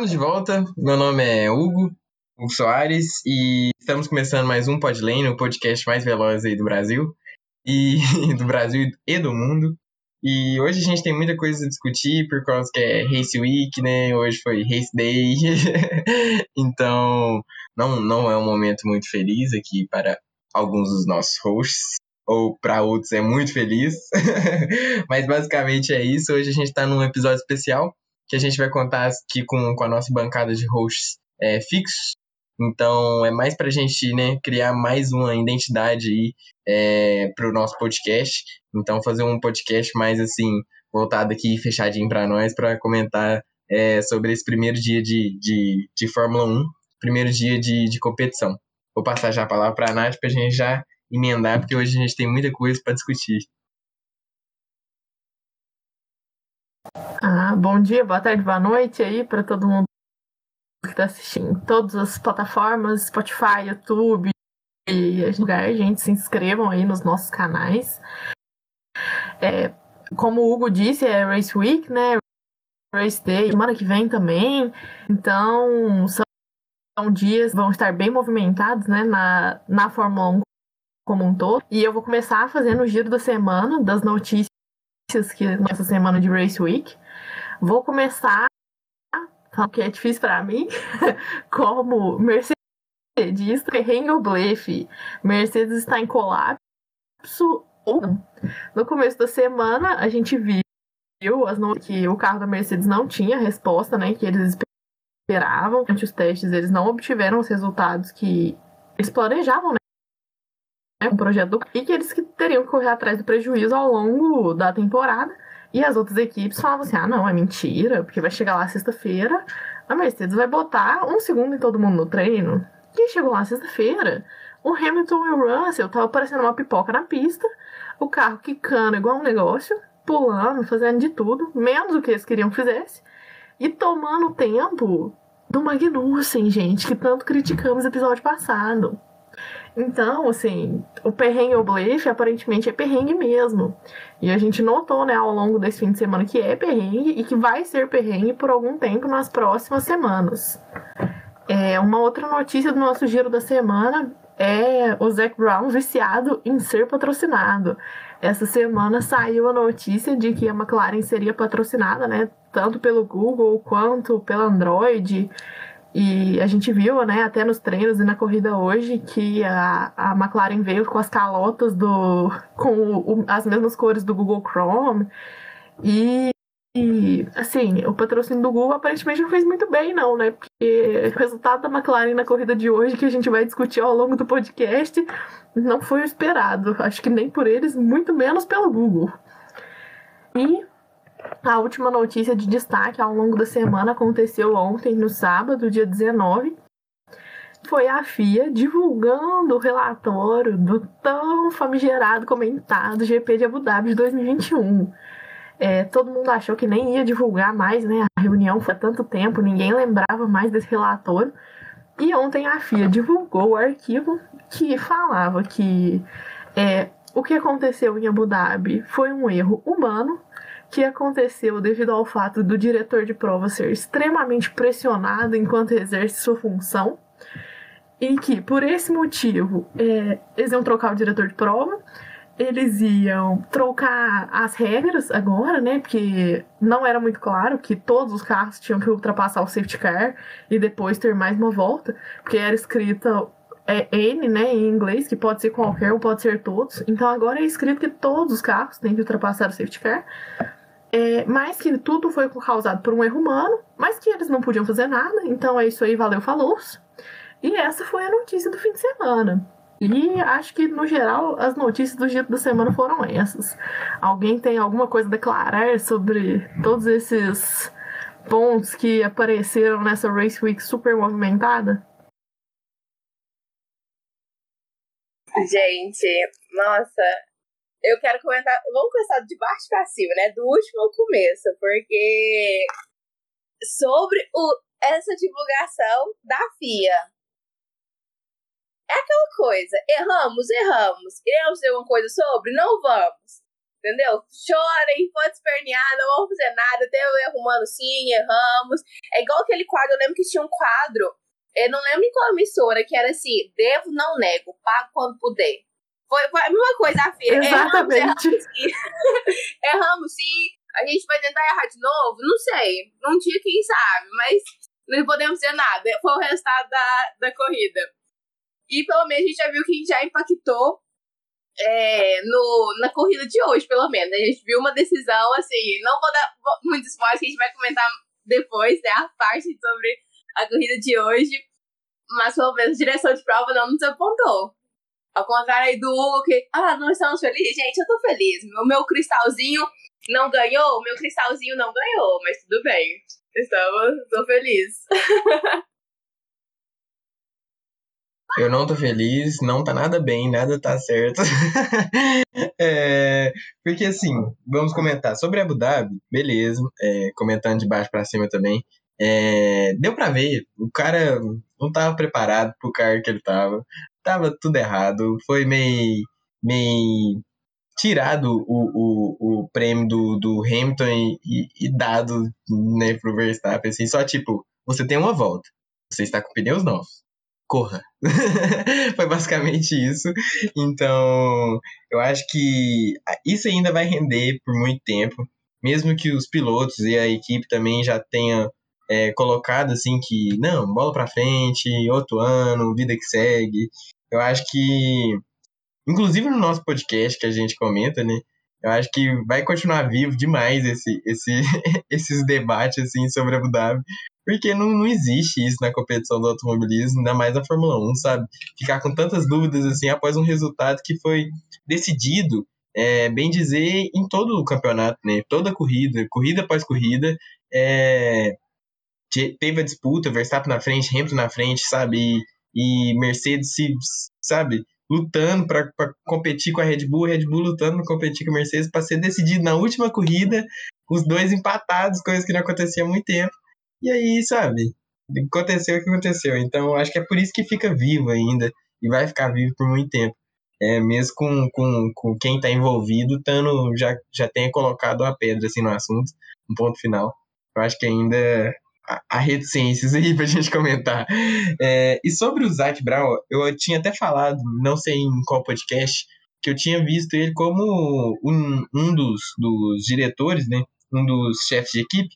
Estamos de volta. Meu nome é Hugo, Hugo Soares, e estamos começando mais um Podlane, o podcast mais veloz aí do Brasil, e do Brasil e do mundo. E hoje a gente tem muita coisa a discutir, por causa que é Race Week, né? Hoje foi Race Day. então, não, não é um momento muito feliz aqui para alguns dos nossos hosts, ou para outros é muito feliz. Mas basicamente é isso. Hoje a gente está num episódio especial que a gente vai contar aqui com, com a nossa bancada de hosts é, fixos. Então é mais para a gente né, criar mais uma identidade é, para o nosso podcast. Então fazer um podcast mais assim voltado aqui fechadinho para nós para comentar é, sobre esse primeiro dia de, de, de Fórmula 1, primeiro dia de, de competição. Vou passar já a palavra para a Nath para a gente já emendar, porque hoje a gente tem muita coisa para discutir. Ah, bom dia, boa tarde, boa noite aí para todo mundo que está assistindo todas as plataformas, Spotify, YouTube e lugar, gente, se inscrevam aí nos nossos canais. É, como o Hugo disse, é Race Week, né? Race Day, semana que vem também. Então, são dias vão estar bem movimentados, né, na, na Fórmula 1 como um todo. E eu vou começar fazendo o giro da semana, das notícias que nessa semana de Race Week. Vou começar, que é difícil para mim, como Mercedes, perrengue ou blefe. Mercedes está em colapso ou não. No começo da semana, a gente viu as que o carro da Mercedes não tinha resposta, né, que eles esperavam. Durante os testes, eles não obtiveram os resultados que eles planejavam, né, o projeto do... e que eles teriam que correr atrás do prejuízo ao longo da temporada. E as outras equipes falavam assim: ah, não, é mentira, porque vai chegar lá sexta-feira, a Mercedes vai botar um segundo em todo mundo no treino. E chegou lá sexta-feira, o Hamilton e o Russell estavam parecendo uma pipoca na pista, o carro quicando igual um negócio, pulando, fazendo de tudo, menos o que eles queriam que fizesse, e tomando tempo do Magnussen, gente, que tanto criticamos no episódio passado. Então, assim, o perrengue ou blefe aparentemente é perrengue mesmo. E a gente notou, né, ao longo desse fim de semana que é perrengue e que vai ser perrengue por algum tempo nas próximas semanas. É, uma outra notícia do nosso giro da semana é o Zac Brown viciado em ser patrocinado. Essa semana saiu a notícia de que a McLaren seria patrocinada, né, tanto pelo Google quanto pela Android. E a gente viu, né, até nos treinos e na corrida hoje, que a, a McLaren veio com as calotas do. com o, as mesmas cores do Google Chrome. E, e, assim, o patrocínio do Google aparentemente não fez muito bem, não, né? Porque o resultado da McLaren na corrida de hoje, que a gente vai discutir ao longo do podcast, não foi o esperado. Acho que nem por eles, muito menos pelo Google. E a última notícia de destaque ao longo da semana aconteceu ontem, no sábado, dia 19. Foi a FIA divulgando o relatório do tão famigerado, comentado GP de Abu Dhabi de 2021. É, todo mundo achou que nem ia divulgar mais, né? A reunião foi há tanto tempo, ninguém lembrava mais desse relatório. E ontem a FIA divulgou o arquivo que falava que é, o que aconteceu em Abu Dhabi foi um erro humano que aconteceu devido ao fato do diretor de prova ser extremamente pressionado enquanto exerce sua função e que por esse motivo é, eles iam trocar o diretor de prova, eles iam trocar as regras agora, né? Porque não era muito claro que todos os carros tinham que ultrapassar o safety car e depois ter mais uma volta, porque era escrita é N, né, em inglês, que pode ser qualquer ou pode ser todos. Então agora é escrito que todos os carros têm que ultrapassar o safety car. É, mas que tudo foi causado por um erro humano, mas que eles não podiam fazer nada, então é isso aí, valeu, falou. E essa foi a notícia do fim de semana. E acho que, no geral, as notícias do dia da semana foram essas. Alguém tem alguma coisa a declarar sobre todos esses pontos que apareceram nessa Race Week super movimentada? Gente, nossa, eu quero comentar. Vamos começar de baixo para cima, né? Do último ao começo, porque sobre o, essa divulgação da FIA. É aquela coisa, erramos, erramos. Queremos dizer uma coisa sobre? Não vamos. Entendeu? Chorem, pode espernear, não vamos fazer nada. Até eu arrumando sim, erramos. É igual aquele quadro, eu lembro que tinha um quadro, eu não lembro em qual emissora, que era assim: devo, não nego, pago quando puder. Foi, foi a mesma coisa, a filha. Exatamente. Erramos, erramos sim. erramos sim. A gente vai tentar errar de novo? Não sei. Um dia, quem sabe, mas não podemos dizer nada. Foi o resultado da, da corrida. E pelo menos a gente já viu que já impactou é, no, na corrida de hoje, pelo menos. A gente viu uma decisão, assim, não vou dar muitos spoilers, que a gente vai comentar depois, né, a parte sobre a corrida de hoje. Mas pelo menos a direção de prova não nos apontou. Ao contrário aí do que, ah, não estamos felizes? Gente, eu tô feliz. O meu cristalzinho não ganhou, o meu cristalzinho não ganhou, mas tudo bem. Estamos, tô feliz. Eu não tô feliz, não tá nada bem, nada tá certo. é, porque assim, vamos comentar sobre Abu Dhabi, beleza, é, comentando de baixo para cima também. É, deu para ver, o cara não tava preparado pro cargo que ele tava, tava tudo errado, foi meio, meio tirado o, o, o prêmio do, do Hamilton e, e, dado né, pro Verstappen, assim, só tipo, você tem uma volta, você está com pneus novos corra. Foi basicamente isso. Então, eu acho que isso ainda vai render por muito tempo, mesmo que os pilotos e a equipe também já tenham é, colocado assim que não, bola para frente, outro ano, vida que segue. Eu acho que, inclusive no nosso podcast que a gente comenta, né? Eu acho que vai continuar vivo demais esse, esse, esses debates assim sobre Abu Dhabi, porque não, não existe isso na competição do automobilismo, ainda mais na Fórmula 1, sabe? Ficar com tantas dúvidas assim após um resultado que foi decidido, é, bem dizer, em todo o campeonato, né? Toda corrida, corrida após corrida, é, teve a disputa, Verstappen na frente, Hamilton na frente, sabe? E, e Mercedes sabe, lutando para competir com a Red Bull, Red Bull lutando para competir com a Mercedes para ser decidido na última corrida, os dois empatados, coisa que não acontecia há muito tempo. E aí, sabe, aconteceu o que aconteceu. Então, acho que é por isso que fica vivo ainda e vai ficar vivo por muito tempo. É, mesmo com, com, com quem está envolvido, tando, já, já tenha colocado a pedra assim, no assunto, um ponto final. Eu acho que ainda a, reticências aí pra gente comentar. É, e sobre o Zac Brown, eu tinha até falado, não sei em qual podcast, que eu tinha visto ele como um, um dos, dos diretores, né? Um dos chefes de equipe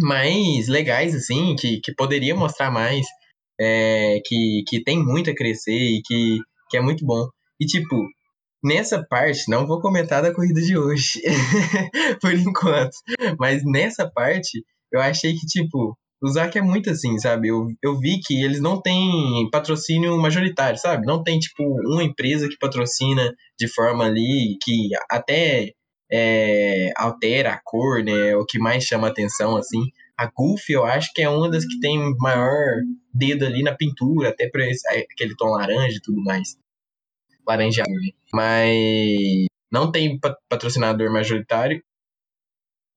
mais legais, assim, que, que poderia mostrar mais, é, que, que tem muito a crescer e que, que é muito bom. E, tipo, nessa parte, não vou comentar da corrida de hoje, por enquanto, mas nessa parte, eu achei que, tipo, o Zac é muito assim, sabe? Eu, eu vi que eles não têm patrocínio majoritário, sabe? Não tem, tipo, uma empresa que patrocina de forma ali que até é, altera a cor, né? O que mais chama atenção, assim. A Goofy, eu acho que é uma das que tem maior dedo ali na pintura, até por esse, aquele tom laranja e tudo mais. Laranjado, né? Mas não tem patrocinador majoritário.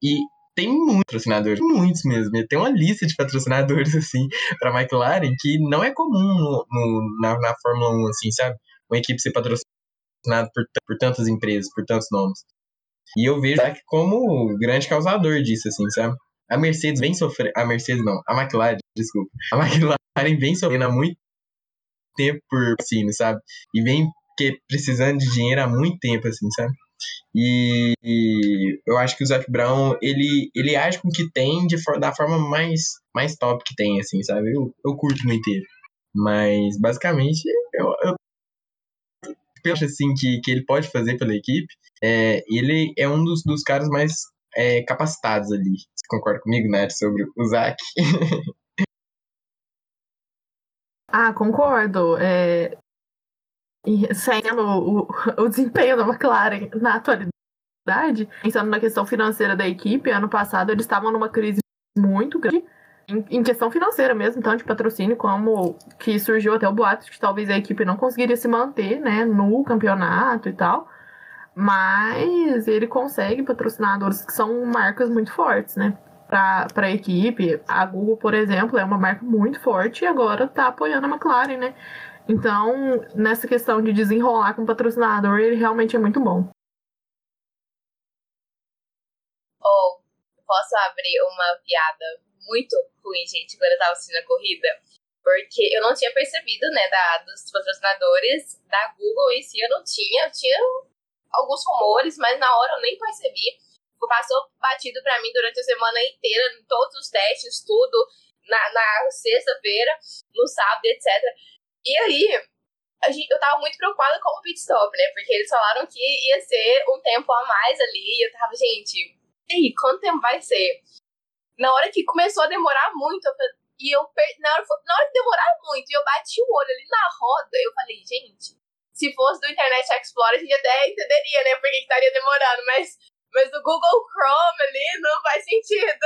E tem muitos patrocinadores, muitos mesmo. Tem uma lista de patrocinadores, assim, para McLaren que não é comum no, no, na, na Fórmula 1, assim, sabe? Uma equipe ser patrocinada por, por tantas empresas, por tantos nomes. E eu vejo que como grande causador disso, assim, sabe? A Mercedes vem sofrendo. A Mercedes não, a McLaren, desculpa. A McLaren vem sofrendo há muito tempo por assim, sabe? E vem que, precisando de dinheiro há muito tempo, assim, sabe? E, e, eu acho que o Zac Brown, ele, ele age com o que tem de, da forma mais, mais top que tem, assim, sabe? Eu, eu curto no inteiro. Mas, basicamente, eu, eu penso, assim, que, que ele pode fazer pela equipe. É, ele é um dos, dos caras mais é, capacitados ali. Você concorda comigo, Nath, sobre o Zac? ah, concordo. É, sendo o, o desempenho da McLaren na atualidade, pensando na questão financeira da equipe, ano passado eles estavam numa crise muito grande em, em, questão financeira mesmo, então de patrocínio, como que surgiu até o boato de que talvez a equipe não conseguiria se manter, né, no campeonato e tal. Mas ele consegue patrocinadores que são marcas muito fortes, né? Para a equipe. A Google, por exemplo, é uma marca muito forte e agora está apoiando a McLaren, né? Então, nessa questão de desenrolar com patrocinador, ele realmente é muito bom. posso abrir uma piada muito ruim, gente, quando eu tava assistindo a corrida? Porque eu não tinha percebido, né, da, dos patrocinadores da Google em si, eu não tinha. Eu tinha alguns rumores, mas na hora eu nem percebi. Passou batido para mim durante a semana inteira, em todos os testes, tudo, na, na sexta-feira, no sábado, etc. E aí, eu tava muito preocupada com o pit stop, né? Porque eles falaram que ia ser um tempo a mais ali. E eu tava, gente, e aí, quanto tempo vai ser? Na hora que começou a demorar muito, eu falei, e eu na, hora, na hora que demorar muito, e eu bati o olho ali na roda, eu falei, gente, se fosse do Internet Explorer, a gente até entenderia, né? Porque que estaria demorando, mas, mas do Google Chrome ali não faz sentido.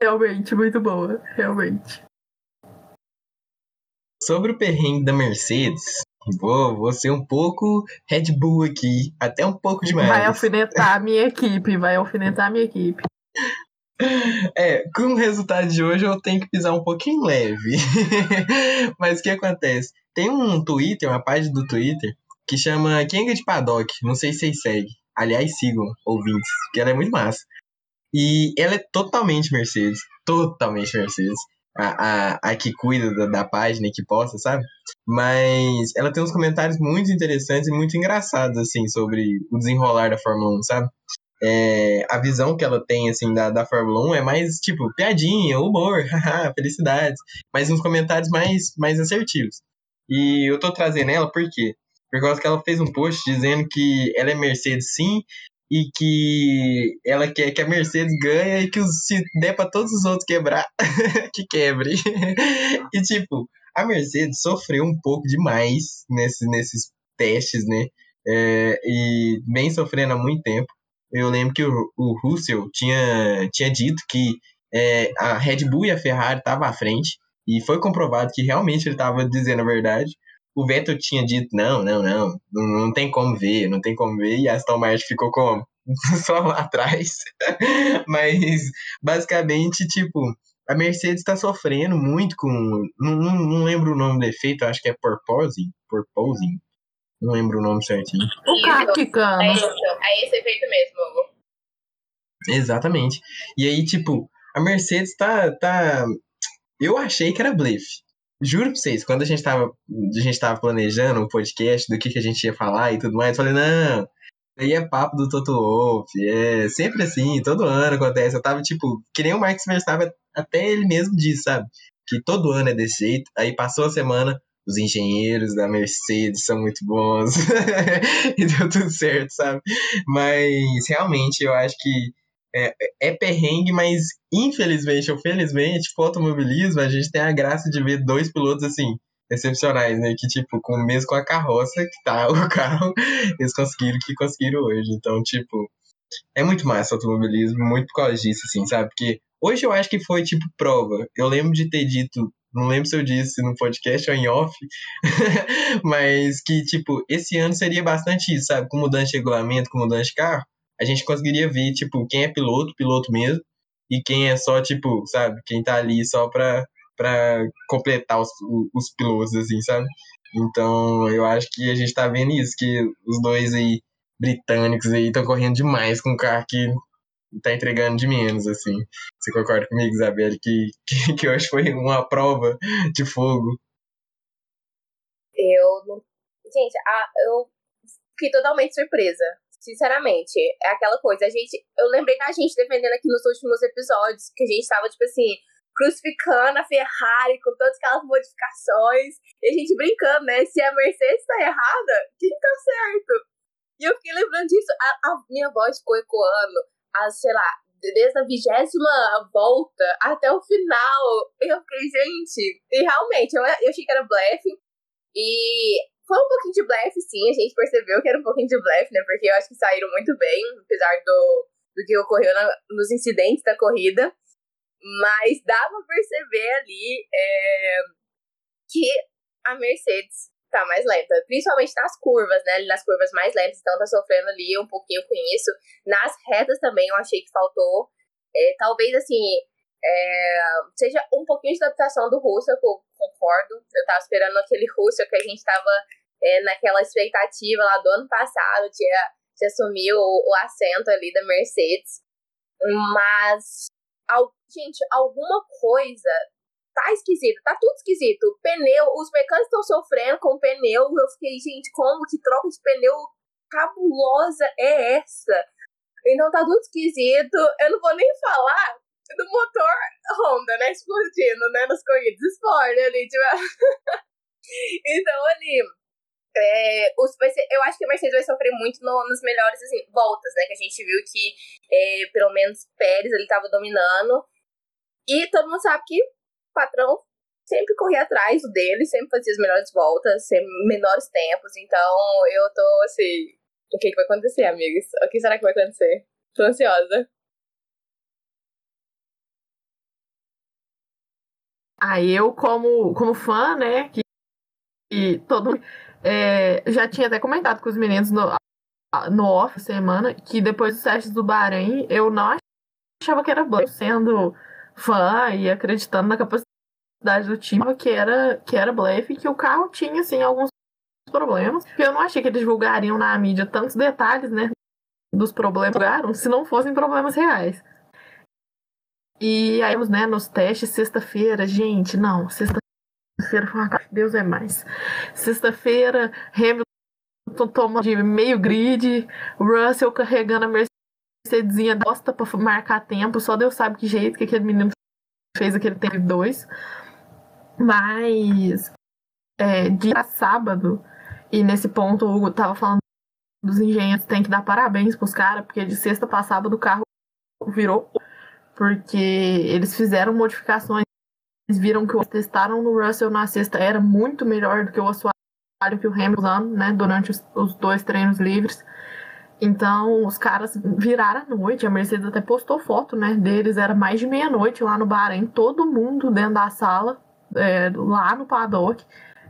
Realmente, muito boa, realmente. Sobre o perrengue da Mercedes, vou, vou ser um pouco Red Bull aqui, até um pouco demais. Vai alfinetar a minha equipe, vai alfinetar a minha equipe. É, com o resultado de hoje eu tenho que pisar um pouquinho leve. Mas o que acontece? Tem um Twitter, uma página do Twitter, que chama Kenga de Paddock. Não sei se vocês seguem. Aliás, sigam, ouvintes, porque ela é muito massa. E ela é totalmente Mercedes. Totalmente Mercedes. A, a, a que cuida da, da página e que posta, sabe? Mas ela tem uns comentários muito interessantes e muito engraçados, assim, sobre o desenrolar da Fórmula 1, sabe? é, a visão que ela tem, assim, da, da Fórmula 1 é mais, tipo, piadinha, humor, haha, felicidades, mas uns comentários mais, mais assertivos. E eu tô trazendo ela por quê? Por causa que ela fez um post dizendo que ela é Mercedes sim, e que ela quer que a Mercedes ganhe e que se der para todos os outros quebrar, que quebre. e tipo, a Mercedes sofreu um pouco demais nesse, nesses testes, né? É, e vem sofrendo há muito tempo eu lembro que o, o Russell tinha, tinha dito que é, a Red Bull e a Ferrari estavam à frente, e foi comprovado que realmente ele estava dizendo a verdade. O Vettel tinha dito, não, não, não, não, não tem como ver, não tem como ver, e a Aston Martin ficou como? Só lá atrás. Mas, basicamente, tipo, a Mercedes está sofrendo muito com. Não, não, não, lembro o nome do efeito, acho que é porpoising. Porpoising. Não lembro o nome certinho. O Kakikano. É, isso, é esse efeito mesmo. Exatamente. E aí, tipo, a Mercedes tá, tá. Eu achei que era blefe. Juro pra vocês, quando a gente tava, a gente tava planejando o podcast do que, que a gente ia falar e tudo mais, eu falei, não, aí é papo do Toto Wolff, é sempre assim, todo ano acontece. Eu tava, tipo, que nem o Max Verstappen, até ele mesmo disse, sabe? Que todo ano é desse jeito. Aí passou a semana, os engenheiros da Mercedes são muito bons e deu tudo certo, sabe? Mas realmente eu acho que é, é perrengue, mas infelizmente ou felizmente, com o automobilismo, a gente tem a graça de ver dois pilotos assim, excepcionais, né? Que, tipo, com, mesmo com a carroça que tá o carro, eles conseguiram o que conseguiram hoje. Então, tipo, é muito massa o automobilismo, muito por causa disso, assim, sabe? Porque hoje eu acho que foi, tipo, prova. Eu lembro de ter dito não lembro se eu disse no podcast ou em off, mas que, tipo, esse ano seria bastante isso, sabe? Com mudança de regulamento, com mudança de carro, a gente conseguiria ver, tipo, quem é piloto, piloto mesmo, e quem é só, tipo, sabe? Quem tá ali só pra, pra completar os, os pilotos, assim, sabe? Então, eu acho que a gente tá vendo isso, que os dois aí britânicos aí estão correndo demais com um carro que tá entregando de menos, assim. Você concorda comigo, Isabelle, que, que, que hoje foi uma prova de fogo? Eu não. Gente, a, eu fiquei totalmente surpresa. Sinceramente, é aquela coisa. A gente, eu lembrei da gente defendendo aqui nos últimos episódios que a gente tava, tipo assim, crucificando a Ferrari com todas aquelas modificações. E a gente brincando, né? Se a Mercedes tá errada, quem tá certo? E eu fiquei lembrando disso. A, a minha voz ficou ecoando a, sei lá, desde a vigésima volta até o final. Eu fiquei, gente. E realmente, eu, eu achei que era blefe. E foi um pouquinho de blefe, sim. A gente percebeu que era um pouquinho de blefe, né? Porque eu acho que saíram muito bem, apesar do, do que ocorreu na, nos incidentes da corrida. Mas dava pra perceber ali é, que a Mercedes tá mais lenta, principalmente nas curvas, né? Nas curvas mais lentas, então tá sofrendo ali um pouquinho com isso. Nas retas também eu achei que faltou. É, talvez assim, é, seja um pouquinho de adaptação do que eu concordo. Eu tava esperando aquele Russell que a gente tava é, naquela expectativa lá do ano passado, tinha, de assumir o, o assento ali da Mercedes. Mas, al, gente, alguma coisa tá esquisito, tá tudo esquisito. Pneu, os mecânicos estão sofrendo com o pneu. Eu fiquei, gente, como que troca de pneu cabulosa é essa? Então tá tudo esquisito. Eu não vou nem falar do motor Honda, né? Explodindo, né? Nas corridas. Spoiler ali, tipo. então, ali. É, os, eu acho que a Mercedes vai sofrer muito no, nas melhores assim, voltas, né? Que a gente viu que é, pelo menos Pérez ele tava dominando. E todo mundo sabe que o patrão sempre corria atrás dele, sempre fazia as melhores voltas, sempre menores tempos. Então eu tô assim. O que, que vai acontecer, amigos? O que será que vai acontecer? Tô ansiosa. Aí eu, como, como fã, né, que, que todo é, já tinha até comentado com os meninos no, no off semana que depois dos testes do Bahrein, eu não achava que era bom, sendo fã e acreditando na capacidade do time, que era, que era blefe, que o carro tinha, assim, alguns problemas, eu não achei que eles divulgariam na mídia tantos detalhes, né, dos problemas, se não fossem problemas reais. E aí, né, nos testes, sexta-feira, gente, não, sexta-feira foi uma Deus é mais. Sexta-feira, Hamilton toma de meio grid, Russell carregando a Mercedesinha bosta pra marcar tempo, só Deus sabe que jeito que aquele menino fez aquele tempo dois. Mas, é, dia sábado, e nesse ponto o Hugo tava falando dos engenheiros, tem que dar parabéns pros caras, porque de sexta pra sábado o carro virou porque eles fizeram modificações, eles viram que o testaram no Russell na sexta era muito melhor do que o assoalho que o Hamilton usando, né, durante os, os, dois treinos livres. Então, os caras viraram a noite, a Mercedes até postou foto, né, deles, era mais de meia-noite lá no Bahrein, todo mundo dentro da sala, é, lá no paddock,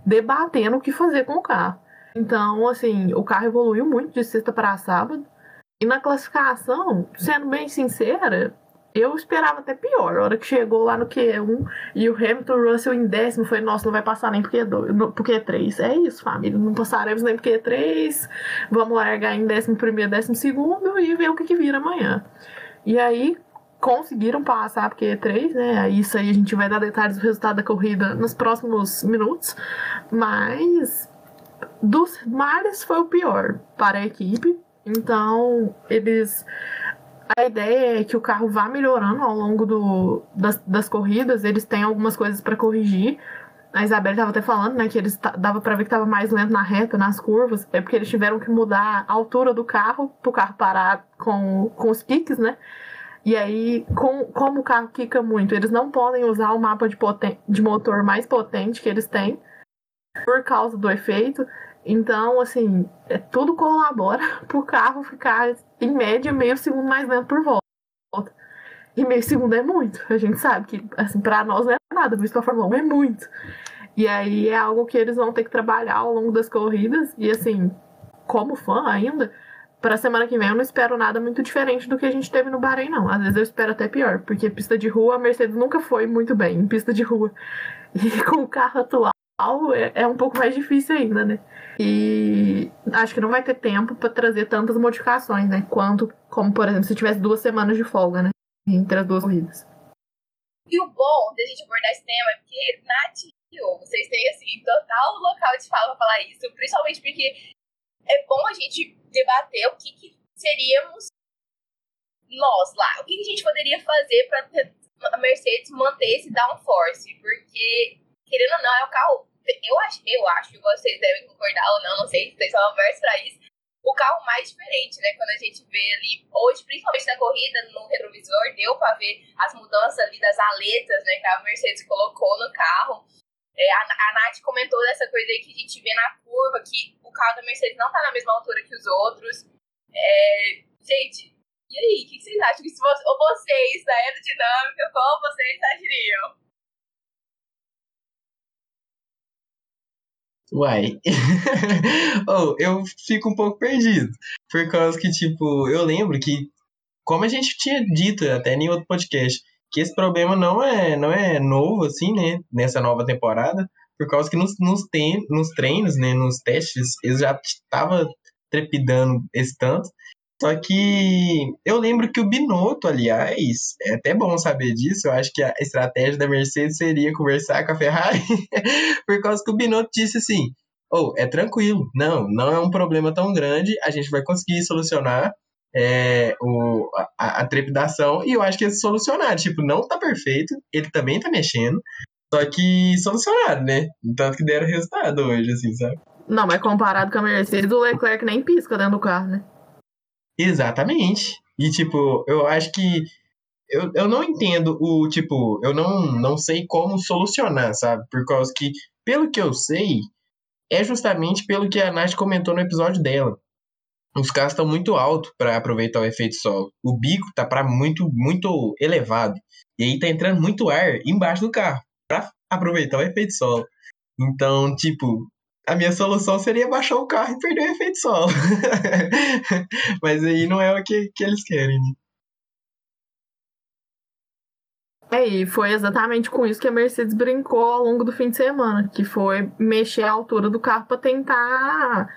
debatendo o que fazer com o carro. Então, assim, o carro evoluiu muito de sexta para sábado. E na classificação, sendo bem sincera, eu esperava até pior. A hora que chegou lá no Q1 e o Hamilton Russell em décimo foi, nossa, não vai passar nem pro Q2, pro Q3. É isso, família. Não passaremos nem pro Q3. Vamos largar em décimo primeiro, décimo segundo e ver o que, que vira amanhã. E aí conseguiram passar pro Q3, né? Isso aí a gente vai dar detalhes do resultado da corrida nos próximos minutos. Mas dos males foi o pior para a equipe. Então, eles a ideia é que o carro vá melhorando ao longo do, das, das corridas, eles têm algumas coisas para corrigir. A Isabela estava até falando, né, que eles dava para ver que estava mais lento na reta, nas curvas, é porque eles tiveram que mudar a altura do carro para o carro parar com, com os kicks, né? E aí, com, como o carro quica muito, eles não podem usar o mapa de, poten de motor mais potente que eles têm por causa do efeito. Então, assim, é, tudo colabora para o carro ficar, em média, meio segundo mais lento por volta. E meio segundo é muito. A gente sabe que, assim, para nós não é nada, mas para a Fórmula 1 é muito. E aí é algo que eles vão ter que trabalhar ao longo das corridas. E, assim, como fã ainda, para semana que vem eu não espero nada muito diferente do que a gente teve no Bahrein, não. Às vezes eu espero até pior, porque pista de rua a Mercedes nunca foi muito bem em pista de rua. E com o carro atual é, é um pouco mais difícil ainda, né? E acho que não vai ter tempo para trazer tantas modificações, né? Quanto, como por exemplo, se tivesse duas semanas de folga, né? Entre as duas corridas. E o bom da gente abordar esse tema é porque na TIO vocês têm, assim, total local de fala pra falar isso, principalmente porque é bom a gente debater o que, que seríamos nós lá, o que, que a gente poderia fazer para a Mercedes manter esse downforce, porque, querendo ou não, é o carro eu acho, eu acho que vocês devem concordar ou não, não sei se vocês são abertos para isso, o carro mais diferente, né? Quando a gente vê ali, hoje, principalmente na corrida, no retrovisor, deu para ver as mudanças ali das aletas, né? Que a Mercedes colocou no carro. É, a, a Nath comentou dessa coisa aí que a gente vê na curva, que o carro da Mercedes não tá na mesma altura que os outros. É, gente, e aí, o que vocês acham? Se vocês da aerodinâmica, como vocês agiriam? Uai. oh, eu fico um pouco perdido. Por causa que, tipo, eu lembro que, como a gente tinha dito até em outro podcast, que esse problema não é, não é novo, assim, né? Nessa nova temporada. Por causa que nos, nos, tem, nos treinos, né? Nos testes, eles já estavam trepidando esse tanto. Só que eu lembro que o Binotto, aliás, é até bom saber disso. Eu acho que a estratégia da Mercedes seria conversar com a Ferrari, por causa que o Binotto disse assim: ou oh, é tranquilo, não, não é um problema tão grande, a gente vai conseguir solucionar é, o, a, a, trepidação, e eu acho que eles solucionaram. Tipo, não tá perfeito, ele também tá mexendo, só que solucionaram, né? Tanto que deram resultado hoje, assim, sabe? Não, mas comparado com a Mercedes, o Leclerc nem pisca dentro do carro, né? Exatamente. E, tipo, eu acho que. Eu, eu não entendo o, tipo, eu não, não sei como solucionar, sabe? Por causa que, pelo que eu sei, é justamente pelo que a Nath comentou no episódio dela. Os carros estão muito altos para aproveitar o efeito solo. O bico tá para muito muito elevado. E aí tá entrando muito ar embaixo do carro para aproveitar o efeito solo. Então, tipo, a minha solução seria baixar o carro e perder o efeito solo. Mas aí não é o que, que eles querem. Né? É, e foi exatamente com isso que a Mercedes brincou ao longo do fim de semana, que foi mexer a altura do carro para tentar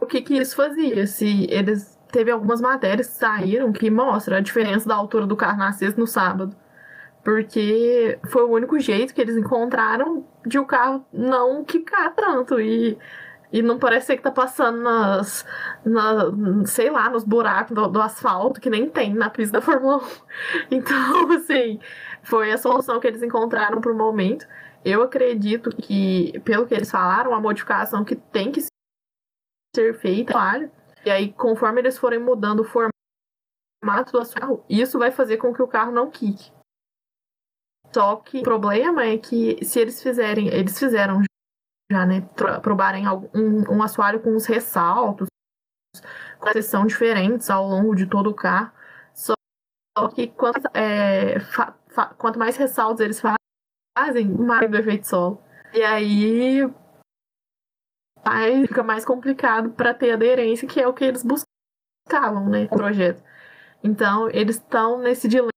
o que que isso fazia. Se eles teve algumas matérias que saíram que mostram a diferença da altura do carro na sexta no sábado. Porque foi o único jeito que eles encontraram de o carro não quicar tanto. E, e não parecer que tá passando nas, na, sei lá, nos buracos do, do, asfalto, que nem tem na pista da Fórmula 1. Então, assim, foi a solução que eles encontraram pro momento. Eu acredito que, pelo que eles falaram, a modificação que tem que ser feita, claro. E aí, conforme eles forem mudando o formato do carro, isso vai fazer com que o carro não quique. Só que o problema é que se eles fizerem, eles fizeram já, né, provarem um, um assoalho com os ressaltos, com são diferentes ao longo de todo o carro. Só, que quanto, é, fa, fa, quanto mais ressaltos eles fazem, mais do efeito solo. E aí aí fica mais complicado para ter aderência, que é o que eles buscavam, né, no projeto. Então, eles estão nesse dilema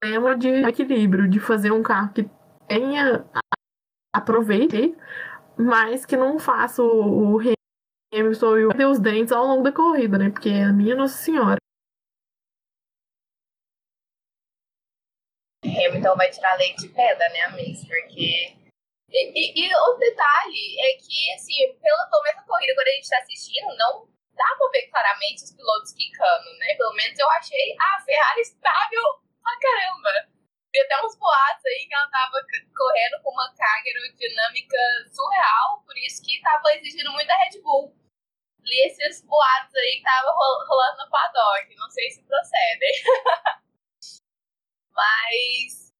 problema de equilíbrio, de fazer um carro que tenha aproveite, mas que não faça o, o Hamilton e o os dentes ao longo da corrida, né? Porque a minha Nossa Senhora. Hamilton vai tirar leite de pedra, né, Miss? Porque. E, e, e detalhe é que, assim, pelo, menos a corrida, quando a gente tá assistindo, não dá pra ver claramente os pilotos quicando, né? Pelo menos eu achei a Ferrari estável pra caramba. Vi até uns boatos aí que ela tava correndo com uma carga aerodinâmica surreal, por isso que tava exigindo muito a Red Bull. Li esses boatos aí que tava rolando no paddock, não sei se procedem. Mas.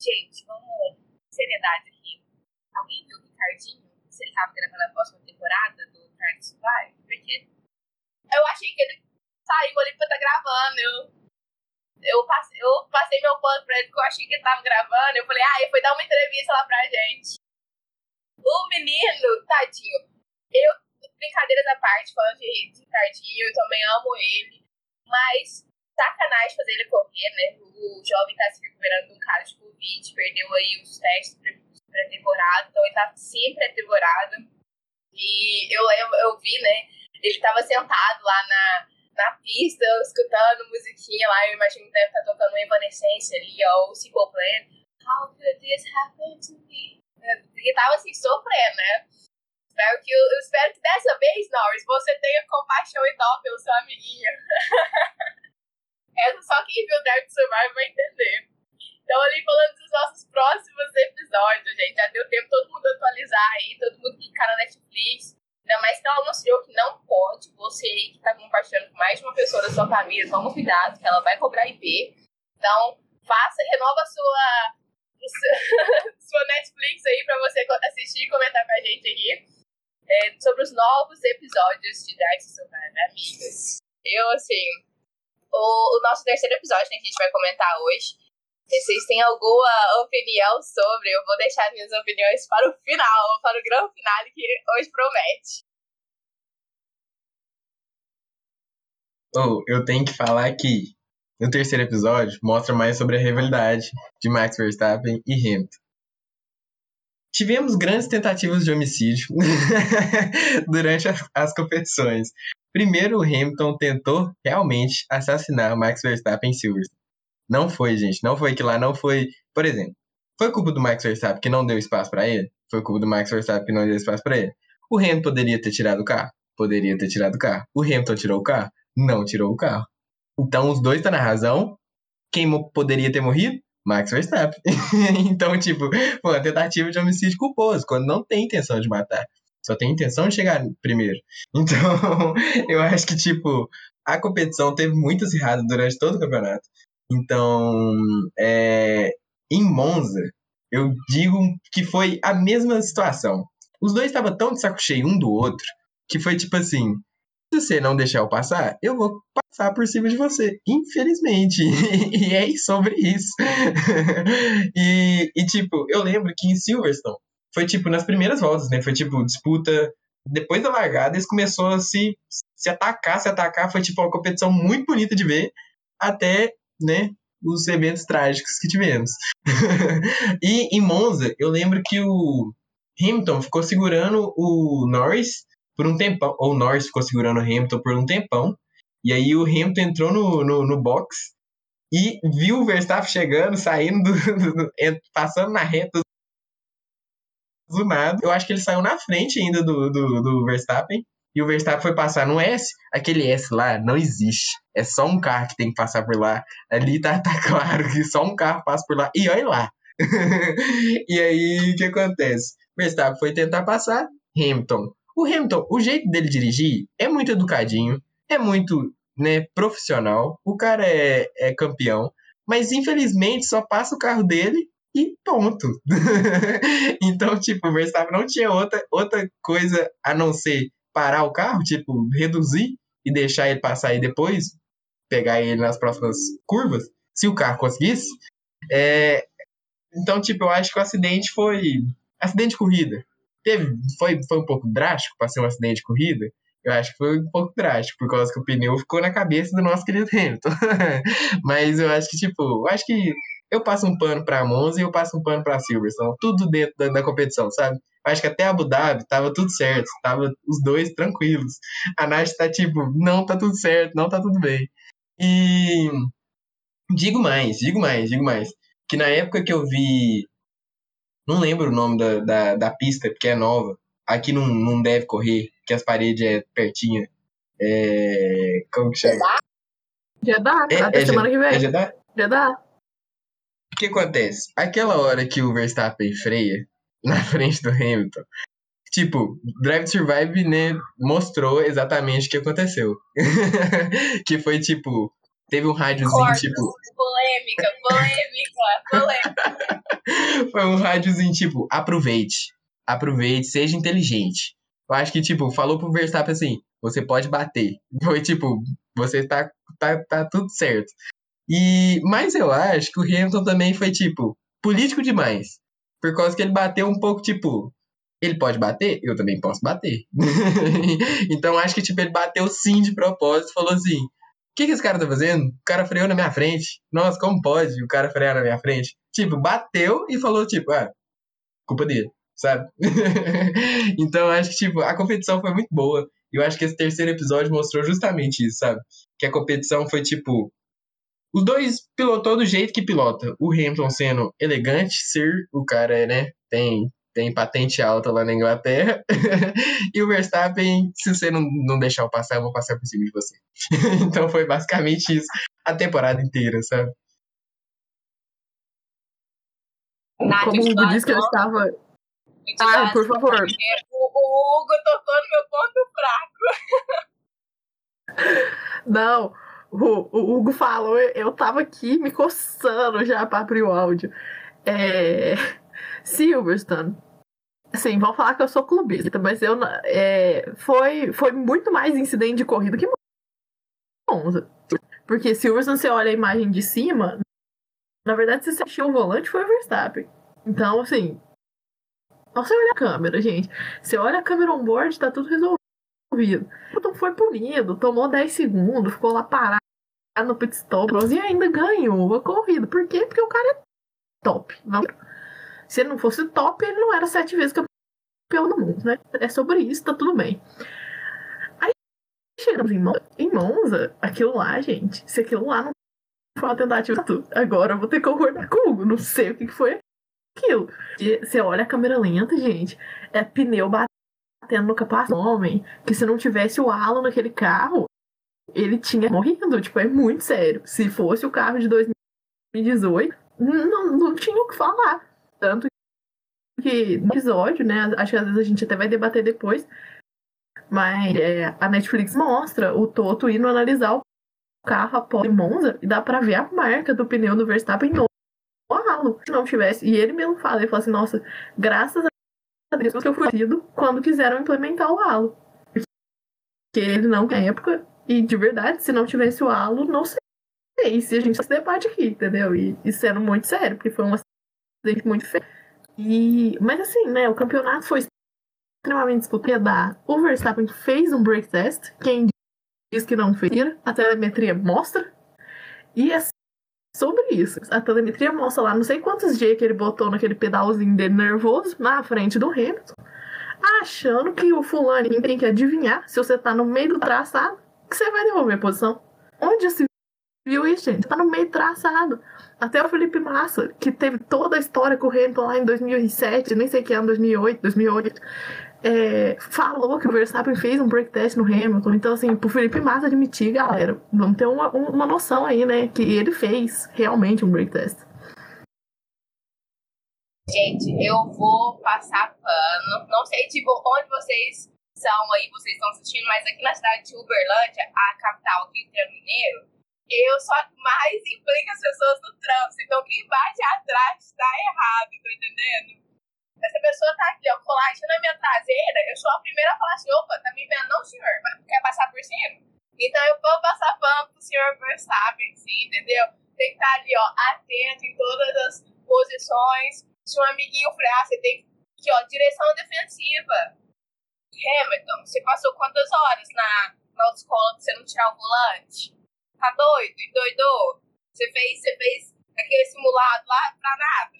Gente, vamos. Seriedade aqui. Alguém viu o Ricardinho? Se ele tava gravando a próxima temporada do Drive Survive? Porque eu achei que ele saiu ali pra estar tá gravando. Eu eu passei, eu passei meu pano pra ele porque eu achei que ele tava gravando. Eu falei, ah, ele foi dar uma entrevista lá pra gente. O menino, tadinho, eu, brincadeiras à parte, falando de, Ricardinho, eu também amo ele. Mas sacanagem fazer ele correr, né? O jovem tá se recuperando de um caso de Covid, perdeu aí os testes pré-temporada, então ele tá sim pré-temporada. E eu lembro, eu vi, né? Ele tava sentado lá na, na pista, escutando musiquinha lá, eu imagino que deve estar tá tocando Evanescence ali, ou Simple Plan. How could this happen to me? E tava assim, sofrendo, né? Espero que, eu, espero que dessa vez, Norris, você tenha compaixão e dó pelo seu amiguinho. Essa só quem viu Dark Survivor vai entender. Então, ali falando dos nossos próximos episódios, gente. Já deu tempo todo mundo atualizar aí, todo mundo clicar na Netflix. Ainda mais que ela anunciou que não pode, você que está compartilhando com mais de uma pessoa da sua família, toma cuidado, que ela vai cobrar IP. Então, faça, renova a sua, sua Netflix aí para você assistir e comentar com a gente aqui é, sobre os novos episódios de Drive Survive, amigas. Eu, assim, o, o nosso terceiro episódio né, que a gente vai comentar hoje vocês têm alguma opinião sobre? Eu vou deixar minhas opiniões para o final, para o grande finale que hoje promete. Oh, eu tenho que falar que no terceiro episódio mostra mais sobre a rivalidade de Max Verstappen e Hamilton. tivemos grandes tentativas de homicídio durante as, competições. Primeiro, Hamilton tentou realmente assassinar Max Verstappen em Silverstone. Não foi, gente. Não foi que lá não foi. Por exemplo, foi culpa do Max Verstappen que não deu espaço para ele? Foi culpa do Max Verstappen que não deu espaço para ele? O Hamilton poderia ter tirado o carro? Poderia ter tirado o carro. O Hamilton tirou o carro? Não tirou o carro. Então os dois estão na razão. Quem poderia ter morrido? Max Verstappen. então, tipo, foi uma tentativa de homicídio culposo, quando não tem intenção de matar. Só tem intenção de chegar primeiro. Então, eu acho que, tipo, a competição teve muito acirrada durante todo o campeonato. Então, é, em Monza, eu digo que foi a mesma situação. Os dois estavam tão de saco cheio um do outro que foi tipo assim: se você não deixar eu passar, eu vou passar por cima de você. Infelizmente. e é sobre isso. e, e, tipo, eu lembro que em Silverstone foi tipo nas primeiras voltas, né? Foi tipo disputa. Depois da largada, eles começaram a se, se atacar, se atacar. Foi tipo uma competição muito bonita de ver, até, né? Os eventos trágicos que tivemos. e em Monza, eu lembro que o Hamilton ficou segurando o Norris por um tempão, ou o Norris ficou segurando o Hamilton por um tempão. E aí o Hamilton entrou no, no, no box e viu o Verstappen chegando, saindo, do, do, do, passando na reta do nada. Eu acho que ele saiu na frente ainda do, do, do Verstappen. E o Verstappen foi passar no S. Aquele S lá não existe. É só um carro que tem que passar por lá. Ali tá, tá claro que só um carro passa por lá. E olha lá. e aí, o que acontece? Verstappen foi tentar passar. Hamilton. O Hamilton, o jeito dele dirigir é muito educadinho. É muito né, profissional. O cara é, é campeão. Mas infelizmente só passa o carro dele e ponto. então, tipo, o Verstappen não tinha outra, outra coisa a não ser parar o carro, tipo, reduzir e deixar ele passar e depois pegar ele nas próximas curvas, se o carro conseguisse. É... Então, tipo, eu acho que o acidente foi. Acidente de corrida. Teve, foi, foi um pouco drástico para ser um acidente de corrida. Eu acho que foi um pouco drástico, por causa que o pneu ficou na cabeça do nosso querido Hamilton. Mas eu acho que, tipo, eu acho que eu passo um pano pra Monza e eu passo um pano pra Silverstone. Tudo dentro da, da competição, sabe? Acho que até Abu Dhabi tava tudo certo. Tava os dois tranquilos. A Nath tá tipo, não tá tudo certo, não tá tudo bem. E digo mais, digo mais, digo mais. Que na época que eu vi. Não lembro o nome da, da, da pista, porque é nova. Aqui não, não deve correr, que as paredes é pertinho. É. Como que chama? Jeddah, é, até é, semana que vem. É Jeddah? Jeddah que acontece? Aquela hora que o Verstappen freia na frente do Hamilton, tipo, Drive to Survive, né, mostrou exatamente o que aconteceu. que foi tipo, teve um rádiozinho, Corta, tipo. Polêmica, polêmica, polêmica. foi um rádiozinho, tipo, aproveite. Aproveite, seja inteligente. Eu acho que, tipo, falou pro Verstappen assim, você pode bater. Foi tipo, você tá, tá, tá tudo certo. E, mas eu acho que o Hamilton também foi, tipo, político demais. Por causa que ele bateu um pouco, tipo, ele pode bater? Eu também posso bater. então acho que, tipo, ele bateu sim de propósito falou assim: o que, que esse cara tá fazendo? O cara freou na minha frente. Nossa, como pode o cara frear na minha frente? Tipo, bateu e falou, tipo, ah, culpa dele, sabe? então acho que, tipo, a competição foi muito boa. E eu acho que esse terceiro episódio mostrou justamente isso, sabe? Que a competição foi, tipo, os dois pilotou do jeito que pilota. O Hamilton sendo elegante, ser o cara, né, tem, tem patente alta lá na Inglaterra. e o Verstappen, se você não, não deixar eu passar, eu vou passar por cima de você. então foi basicamente isso a temporada inteira, sabe? Nath, Como o Hugo disse que eu estava. Ah, por favor. O Hugo tocou no meu ponto fraco. Não, o, o Hugo falou, eu tava aqui me coçando já para abrir o áudio. É, Silverstone. Assim, vão falar que eu sou clubista, mas eu é, foi, foi muito mais incidente de corrida que Monza. Porque Silverstone, você olha a imagem de cima, na verdade, se você achou o volante, foi o Verstappen. Então, assim, você olha a câmera, gente. Você olha a câmera on-board, tá tudo resolvido. Então foi punido, tomou 10 segundos, ficou lá parado no pit stop e ainda ganhou a corrida. Por quê? Porque o cara é top. Se ele não fosse top, ele não era sete vezes campeão do mundo, né? É sobre isso, tá tudo bem. Aí chegamos em, Monza, em Monza, aquilo lá, gente, se aquilo lá não foi uma tentativa, agora eu vou ter que concordar com o Hugo, não sei o que foi aquilo. E você olha a câmera lenta, gente, é pneu batendo no capacete do homem, que se não tivesse o halo naquele carro, ele tinha morrido, tipo, é muito sério. Se fosse o carro de 2018, não, não tinha o que falar. Tanto que no episódio, né, acho que às vezes a gente até vai debater depois, mas é, a Netflix mostra o Toto indo analisar o carro após Monza e dá pra ver a marca do pneu do Verstappen no halo. Se não tivesse, e ele mesmo fala, ele fala assim, nossa, graças a Deus que eu fui quando quiseram implementar o halo. Porque ele não na época e de verdade, se não tivesse o halo, não sei se a gente se debate aqui, entendeu? E, e sendo muito sério, porque foi um acidente muito feio. E, mas assim, né, o campeonato foi extremamente disputado. O Verstappen fez um break test. Quem diz que não fez, a telemetria mostra. E é sobre isso. A telemetria mostra lá não sei quantos G que ele botou naquele pedalzinho dele nervoso na frente do Hamilton. Achando que o fulano tem que adivinhar se você tá no meio do traçado que você vai devolver a posição. Onde se viu isso, gente? Tá no meio traçado. Até o Felipe Massa, que teve toda a história correndo lá em 2007, nem sei que ano, 2008, 2008, é, falou que o Verstappen fez um break test no Hamilton. Então, assim, pro Felipe Massa admitir, galera, vamos ter uma, uma noção aí, né? Que ele fez realmente um break test. Gente, eu vou passar pano. Não sei, tipo, onde vocês são aí, vocês estão assistindo, mas aqui na cidade de Uberlândia, a capital do Rio de Mineiro, eu só mais implico as pessoas no trânsito. Então quem bate atrás está errado, tá entendendo? Essa pessoa tá aqui, ó, colagem na minha traseira, eu sou a primeira a falar assim, opa, tá me vendo? Não, senhor, quer passar por cima? Então eu vou passar pano pro senhor Verstappen, sim, entendeu? Tem que estar tá ali, ó, atento em todas as posições. Se um amiguinho frear, você tem que, ó, direção defensiva Hamilton, você passou quantas horas na, na autoescola pra você não tirar o volante? Tá doido? Doidou? Você fez, você fez aquele simulado lá pra nada?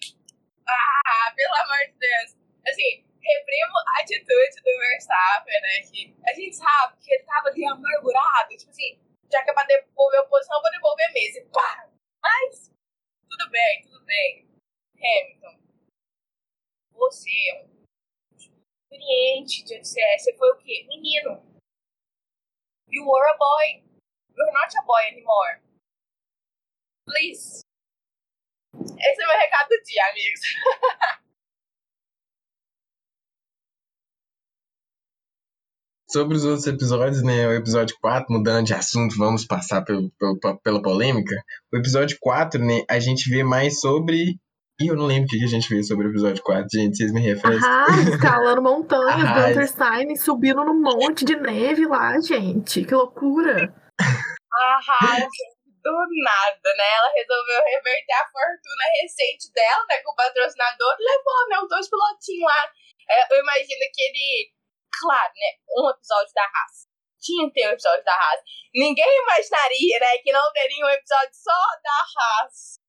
Ah, pelo amor de Deus. Assim, reprimo a atitude do Verstappen, né? Que a gente sabe que ele tava ali amargurado, tipo assim, já que é pra devolver a posição, vou devolver mesmo. E pá! Mas, tudo bem, tudo bem. Hamilton, você é um experiente de CS. Você foi o quê? Menino. You were a boy. You're not a boy anymore. Please. Esse é o meu recado do dia, amigos. Sobre os outros episódios, né? O episódio 4, mudando de assunto, vamos passar pelo, pelo, pela polêmica. O episódio 4, né? A gente vê mais sobre e eu não lembro o que a gente fez sobre o episódio 4, gente. Vocês me refrescam. Ah, escalando montanhas, Gunter Stein subindo num monte de neve lá, gente. Que loucura. Aham, do nada, né? Ela resolveu reverter a fortuna recente dela, né? Com o patrocinador levou, né? Os dois pilotinhos lá. É, eu imagino que ele. Claro, né? Um episódio da raça. Tinha que ter um episódio da raça. Ninguém imaginaria, né? Que não teria um episódio só da raça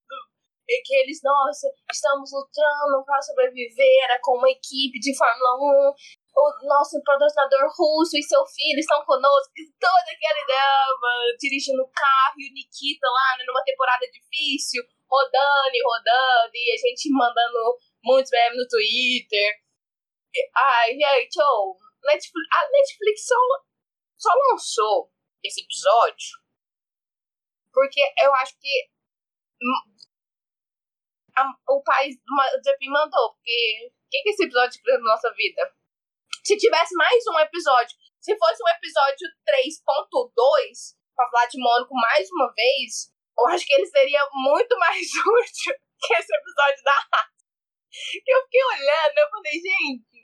que eles, nossa, estamos lutando para sobreviver é com uma equipe de Fórmula 1, o nosso patrocinador russo e seu filho estão conosco, toda aquela drama, dirigindo o carro e o Nikita lá né, numa temporada difícil, rodando e rodando, e a gente mandando muitos memes no Twitter. Ai, gente, oh, Netflix, a Netflix só, só lançou esse episódio porque eu acho que a, o país do Japim mandou, porque o que, que esse episódio fez na nossa vida? Se tivesse mais um episódio, se fosse um episódio 3.2, pra falar de Mônaco mais uma vez, eu acho que ele seria muito mais útil que esse episódio da Que eu fiquei olhando, eu falei, gente.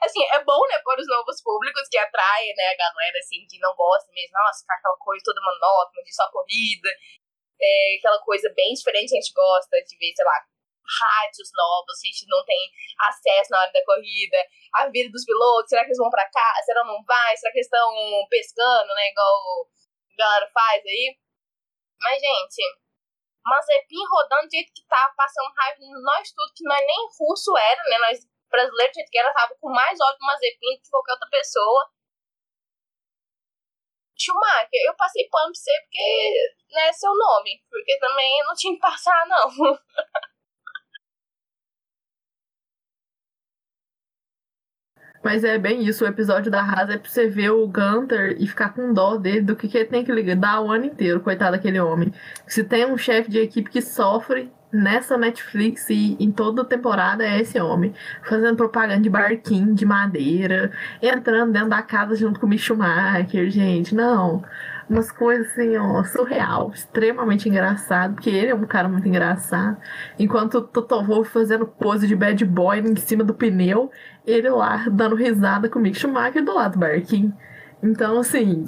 Assim, é bom, né, para os novos públicos que atraem, né, a galera, assim, que não gosta mesmo, nossa, ficar aquela coisa toda monótona de só corrida é, aquela coisa bem diferente, a gente gosta de ver, sei lá, rádios novos, a gente não tem acesso na hora da corrida, a vida dos pilotos, será que eles vão para cá, será que não vai, será que eles estão pescando, né, igual a galera faz aí. Mas, gente, Mazepin rodando do jeito que tava, passando raiva nós tudo, que nós nem russo era, né? Nós brasileiros, do jeito que era, tava com mais ódio do Mazepin que qualquer outra pessoa. Schumacher, eu passei pano pra você porque não é seu nome, porque também não tinha que passar, não. Mas é bem isso, o episódio da Haas é pra você ver o Gunter e ficar com dó dele do que, que ele tem que lidar o ano inteiro, coitado daquele homem. Se tem um chefe de equipe que sofre nessa Netflix e em toda temporada é esse homem. Fazendo propaganda de barquinho, de madeira, entrando dentro da casa junto com o Mick Schumacher, gente. Não umas coisas assim, ó, surreal, extremamente engraçado, porque ele é um cara muito engraçado. Enquanto o Toto Wolff fazendo pose de bad boy em cima do pneu, ele lá dando risada com o Mick Schumacher do lado do barquinho. Então, assim,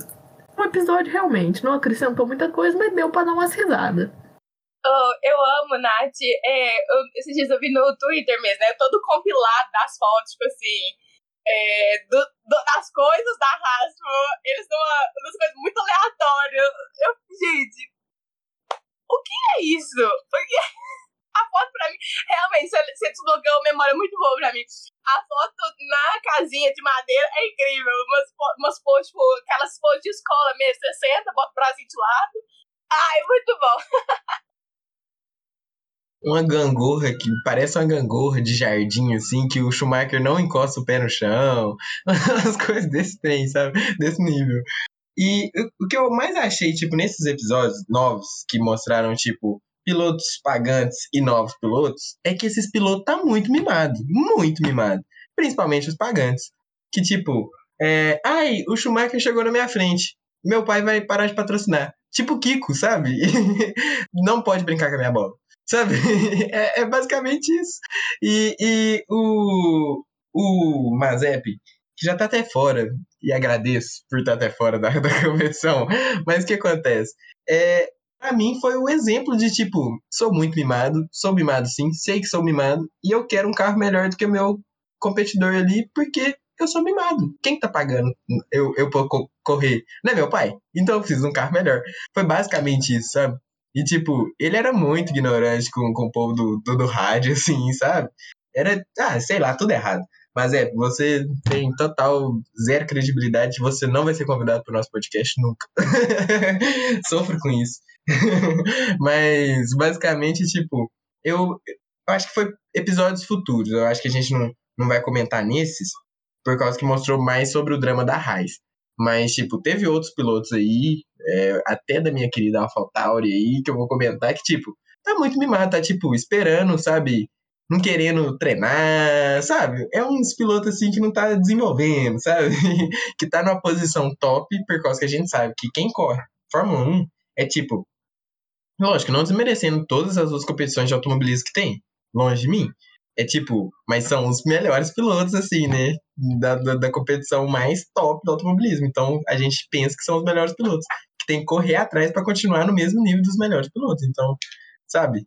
o episódio realmente não acrescentou muita coisa, mas deu pra dar umas risadas. Oh, eu amo, Nath. É, eu, esses dias eu vi no Twitter mesmo, né? Todo compilado das fotos, tipo assim é, do, do, das coisas da Hasbro, eles dão uma, umas coisas muito aleatórias. Eu, gente, o que é isso? Porque a foto pra mim, realmente, você desbloqueou uma memória muito boa pra mim. A foto na casinha de madeira é incrível. Umas, umas poses, tipo, aquelas poses de escola mesmo. Você senta, bota o bracinho de lado. Ai, muito bom. uma gangorra que parece uma gangorra de jardim, assim, que o Schumacher não encosta o pé no chão, as coisas desse trem, sabe? Desse nível. E o que eu mais achei, tipo, nesses episódios novos que mostraram, tipo, pilotos pagantes e novos pilotos, é que esses pilotos tá muito mimado, muito mimado. Principalmente os pagantes. Que, tipo, é, ai, o Schumacher chegou na minha frente. Meu pai vai parar de patrocinar. Tipo Kiko, sabe? não pode brincar com a minha bola. Sabe? É, é basicamente isso. E, e o, o Mazep, que já tá até fora, e agradeço por estar até fora da, da competição, mas o que acontece? É, pra mim foi o um exemplo de tipo, sou muito mimado, sou mimado sim, sei que sou mimado, e eu quero um carro melhor do que o meu competidor ali, porque eu sou mimado. Quem tá pagando eu, eu correr? Não é meu pai? Então eu preciso de um carro melhor. Foi basicamente isso, sabe? E, tipo, ele era muito ignorante com, com o povo do, do, do rádio, assim, sabe? Era, ah, sei lá, tudo errado. Mas é, você tem total zero credibilidade, você não vai ser convidado para o nosso podcast nunca. Sofro com isso. Mas, basicamente, tipo, eu, eu acho que foi episódios futuros. Eu acho que a gente não, não vai comentar nesses, por causa que mostrou mais sobre o drama da Raiz. Mas, tipo, teve outros pilotos aí, é, até da minha querida AlphaTauri aí, que eu vou comentar, que, tipo, tá muito mimado, tá, tipo, esperando, sabe? Não querendo treinar, sabe? É uns pilotos, assim, que não tá desenvolvendo, sabe? que tá numa posição top, por causa que a gente sabe que quem corre Fórmula 1 é, tipo, lógico, não desmerecendo todas as outras competições de automobilismo que tem, longe de mim, é tipo, mas são os melhores pilotos, assim, né? Da, da, da, competição mais top do automobilismo. Então a gente pensa que são os melhores pilotos. Que tem que correr atrás para continuar no mesmo nível dos melhores pilotos. Então, sabe?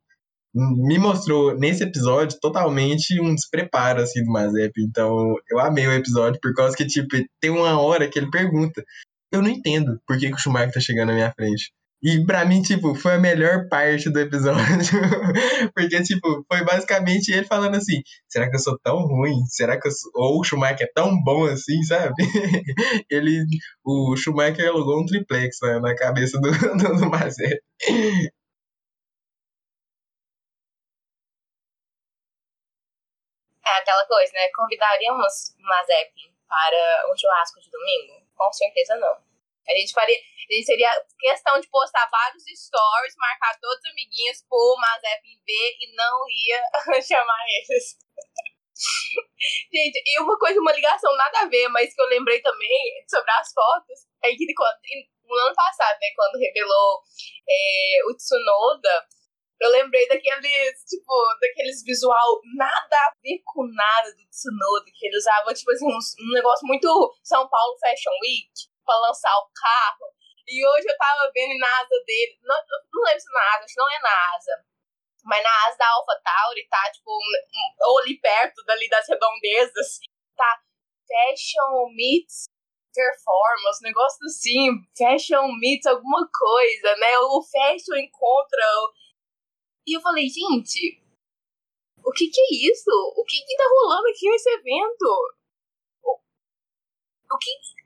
Me mostrou nesse episódio totalmente um despreparo assim do Mazep. Então, eu amei o episódio por causa que, tipo, tem uma hora que ele pergunta: Eu não entendo por que, que o Schumacher tá chegando na minha frente. E pra mim, tipo, foi a melhor parte do episódio. Porque, tipo, foi basicamente ele falando assim: será que eu sou tão ruim? Será que eu sou... Ou o Schumacher é tão bom assim, sabe? ele. O Schumacher alugou um triplex né, na cabeça do, do, do. É aquela coisa, né? Convidaríamos Mazep para um churrasco de domingo? Com certeza não. A gente faria. A gente seria questão de postar vários stories, marcar todos os amiguinhos por Mazep ver e não ia chamar eles. gente, e uma coisa, uma ligação nada a ver, mas que eu lembrei também sobre as fotos, é que no ano passado, né, quando revelou é, o Tsunoda, eu lembrei daqueles, tipo, daqueles visual nada a ver com nada do Tsunoda, que ele usava, tipo assim, um, um negócio muito São Paulo Fashion Week para lançar o carro. E hoje eu tava vendo na asa dele, não, não lembro se na asa, acho que não é na asa, mas na asa da Alpha Tauri, tá, tipo, ou ali perto dali das redondezas, tá, Fashion Meets Performance, negócio assim, Fashion Meets alguma coisa, né, o Fashion encontra E eu falei, gente, o que que é isso? O que que tá rolando aqui nesse evento? O, o que...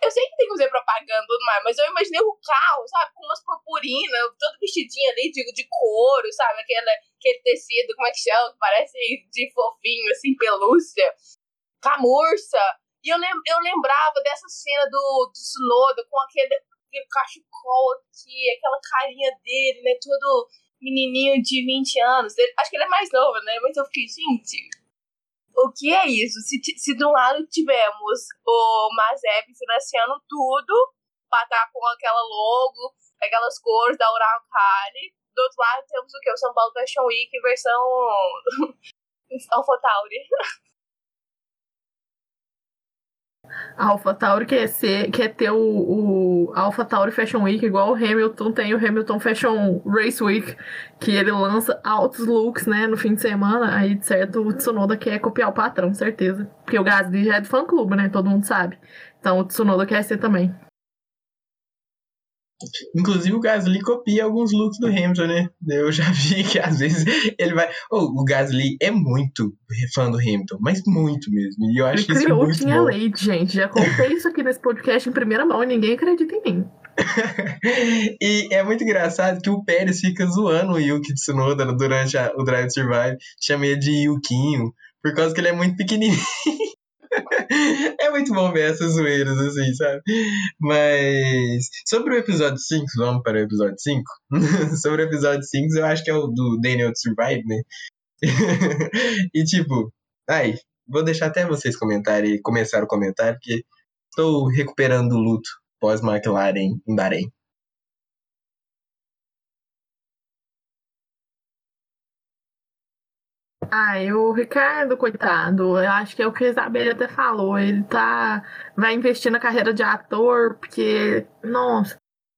Eu sei que tem que fazer propaganda tudo mais, mas eu imaginei o carro, sabe, com umas purpurinas, todo vestidinho ali de, de couro, sabe, aquele, aquele tecido, como é que chama, que parece de fofinho, assim, pelúcia, camurça. E eu, lem eu lembrava dessa cena do, do Tsunoda com aquele, aquele cachecol aqui, aquela carinha dele, né, todo menininho de 20 anos. Ele, acho que ele é mais novo, né? Mas eu fiquei, gente, o que é isso? Se, se de um lado tivemos o Mazep financiando tudo, pra estar com aquela logo, aquelas cores da Uralcali, do outro lado temos o que? O São Paulo Fashion Week versão AlphaTauri. A AlphaTauri quer, ser, quer ter o, o AlphaTauri Fashion Week igual o Hamilton tem o Hamilton Fashion Race Week, que ele lança altos looks, né, no fim de semana. Aí, de certo, o Tsunoda quer copiar o patrão, certeza. Porque o Gasly já é do fã-clube, né, todo mundo sabe. Então o Tsunoda quer ser também. Inclusive o Gasly copia alguns looks do Hamilton, né? Eu já vi que às vezes ele vai. Oh, o Gasly é muito fã do Hamilton, mas muito mesmo. E eu acho ele que isso é criou muito tinha bom. leite, gente. Já contei isso aqui nesse podcast em primeira mão e ninguém acredita em mim. e é muito engraçado que o Pérez fica zoando o Yuki Tsunoda durante a, o Drive Survive, chama ele de Yukinho, por causa que ele é muito pequenininho. é muito bom ver essas zoeiras, assim, sabe? Mas sobre o episódio 5, vamos para o episódio 5. sobre o episódio 5, eu acho que é o do Daniel Survive, né? e tipo, ai, vou deixar até vocês comentarem, começar o comentário, porque estou recuperando o luto pós-McLaren em Bahrein. Ai, o Ricardo, coitado, eu acho que é o que a Isabela até falou. Ele tá. Vai investir na carreira de ator, porque. Nossa,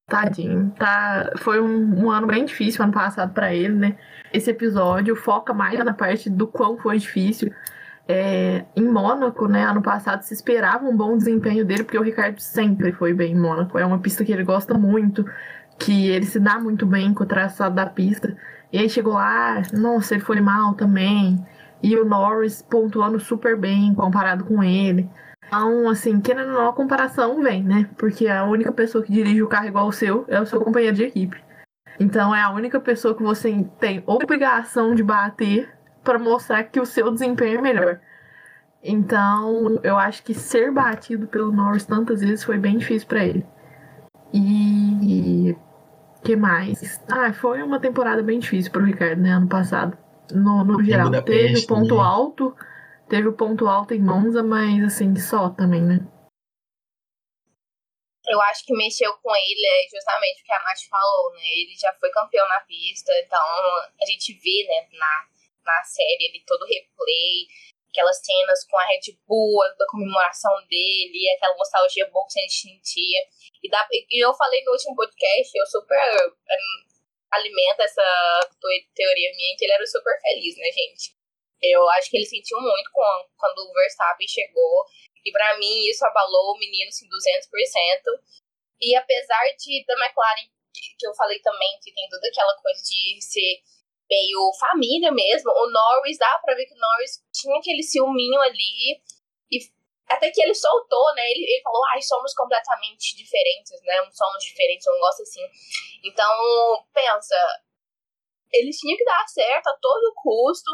tadinho. Tá, foi um, um ano bem difícil ano passado para ele, né? Esse episódio foca mais na parte do quão foi difícil. É, em Mônaco, né? Ano passado se esperava um bom desempenho dele, porque o Ricardo sempre foi bem em Mônaco. É uma pista que ele gosta muito, que ele se dá muito bem com o traçado da pista. E aí chegou lá, nossa, ele foi mal também. E o Norris pontuando super bem comparado com ele. Então, assim, querendo ou não, a comparação vem, né? Porque a única pessoa que dirige o carro igual o seu é o seu companheiro de equipe. Então, é a única pessoa que você tem obrigação de bater para mostrar que o seu desempenho é melhor. Então, eu acho que ser batido pelo Norris tantas vezes foi bem difícil para ele. E que mais? Ah, foi uma temporada bem difícil pro Ricardo, né? Ano passado. No, no geral. Teve o ponto também. alto. Teve o ponto alto em Monza, mas assim, só também, né? Eu acho que mexeu com ele é justamente o que a Nath falou, né? Ele já foi campeão na pista, então a gente vê, né, na, na série ali todo o replay, aquelas cenas com a Red Bull, da comemoração dele, aquela nostalgia boa que a gente sentia. E, dá, e eu falei no último podcast, eu super um, alimento essa teoria minha, que ele era super feliz, né, gente? Eu acho que ele sentiu muito com, quando o Verstappen chegou. E para mim isso abalou o menino assim, 200%. E apesar de da McLaren, que eu falei também, que tem toda aquela coisa de ser meio família mesmo, o Norris, dá pra ver que o Norris tinha aquele ciúminho ali. E até que ele soltou, né? Ele, ele falou, ai, somos completamente diferentes, né? Somos diferentes, um negócio assim. Então, pensa, eles tinham que dar certo a todo custo.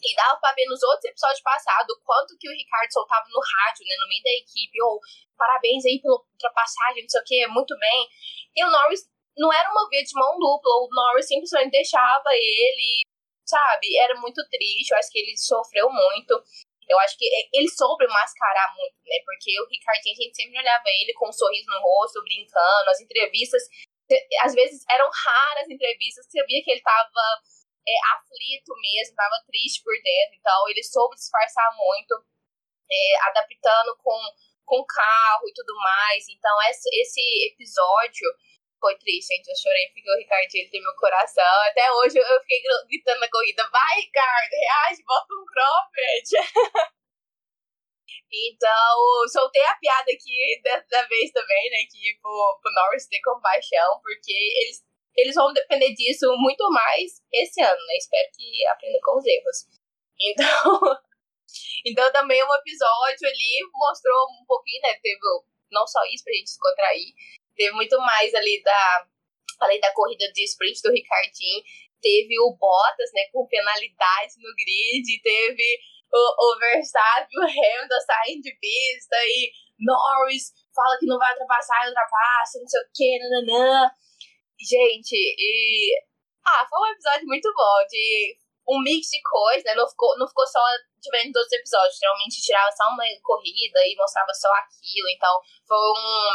E dava pra ver nos outros episódios passados quanto que o Ricardo soltava no rádio, né? No meio da equipe. Ou, parabéns aí pela ultrapassagem, não sei o que, muito bem. E o Norris não era uma via de mão dupla. O Norris simplesmente deixava ele, sabe? Era muito triste. Eu acho que ele sofreu muito. Eu acho que ele soube mascarar muito, né? Porque o Ricardinho, a gente sempre olhava ele com um sorriso no rosto, brincando. As entrevistas, às vezes, eram raras entrevistas. Você via que ele tava é, aflito mesmo, tava triste por dentro. Então, ele soube disfarçar muito, é, adaptando com, com carro e tudo mais. Então, esse, esse episódio foi triste, gente. Eu chorei porque o Ricardinho tem meu coração. Até hoje eu fiquei gritando na corrida: vai, Ricardo, reage, bota um cropped. então, soltei a piada aqui dessa vez também, né? Que pro, pro Norris ter compaixão, porque eles, eles vão depender disso muito mais esse ano, né? Espero que aprenda com os erros. Então, então também um episódio ali mostrou um pouquinho, né? Teve não só isso pra gente se contrair, teve muito mais ali da além da corrida de sprint do Ricardinho, teve o Bottas, né, com penalidades no grid, teve o, o Verstappen, o Hamilton saindo de pista e Norris fala que não vai ultrapassar ultrapassa, não sei o que, nananã. Gente, e. Ah, foi um episódio muito bom, de um mix de coisas, né? Não ficou, não ficou só diferente dos episódios. Geralmente tirava só uma corrida e mostrava só aquilo. Então, foi um,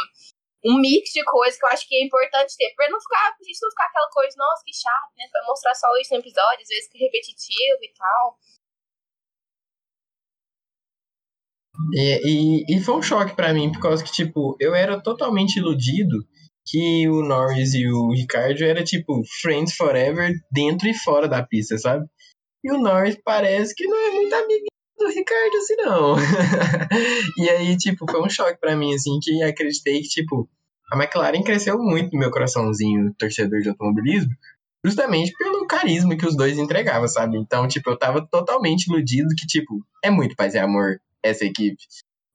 um mix de coisas que eu acho que é importante ter. Pra não ficar, a gente não ficar aquela coisa, nossa, que chato, né? Pra mostrar só isso no episódio, às vezes que é repetitivo e tal. E, e, e, foi um choque para mim, por causa que, tipo, eu era totalmente iludido que o Norris e o Ricardo era, tipo, friends forever dentro e fora da pista, sabe? E o Norris parece que não é muito amigo do Ricardo, assim, não. e aí, tipo, foi um choque para mim, assim, que acreditei que, tipo, a McLaren cresceu muito no meu coraçãozinho torcedor de automobilismo, justamente pelo carisma que os dois entregavam, sabe? Então, tipo, eu tava totalmente iludido que, tipo, é muito paz e amor essa equipe.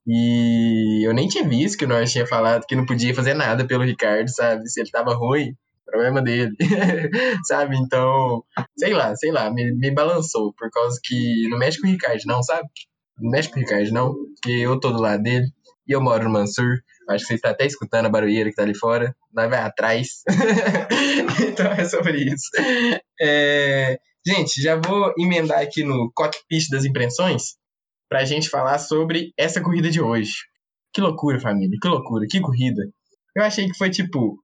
E eu nem tinha visto que o Norris tinha falado que não podia fazer nada pelo Ricardo, sabe? Se ele tava ruim, problema dele, sabe? Então, sei lá, sei lá, me, me balançou, por causa que não mexe com o Ricardo, não, sabe? Não mexe com o Ricardo, não, porque eu tô do lado dele e eu moro no Mansur. Acho que você está até escutando a barulheira que tá ali fora. Nós vai atrás. então é sobre isso. É... Gente, já vou emendar aqui no cockpit das impressões para a gente falar sobre essa corrida de hoje. Que loucura, família, que loucura, que corrida. Eu achei que foi, tipo,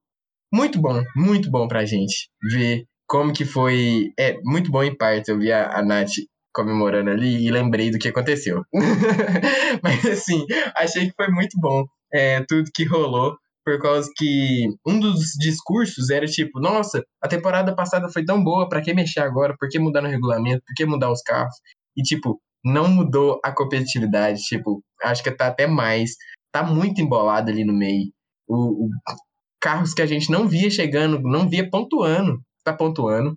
muito bom, muito bom pra gente ver como que foi. É, muito bom em parte. Eu vi a, a Nath comemorando ali e lembrei do que aconteceu. Mas, assim, achei que foi muito bom é, tudo que rolou por causa que um dos discursos era tipo, nossa, a temporada passada foi tão boa, para que mexer agora? Por que mudar no regulamento? Por que mudar os carros? E tipo, não mudou a competitividade, tipo, acho que tá até mais, tá muito embolado ali no meio. O, o carros que a gente não via chegando, não via pontuando, tá pontuando.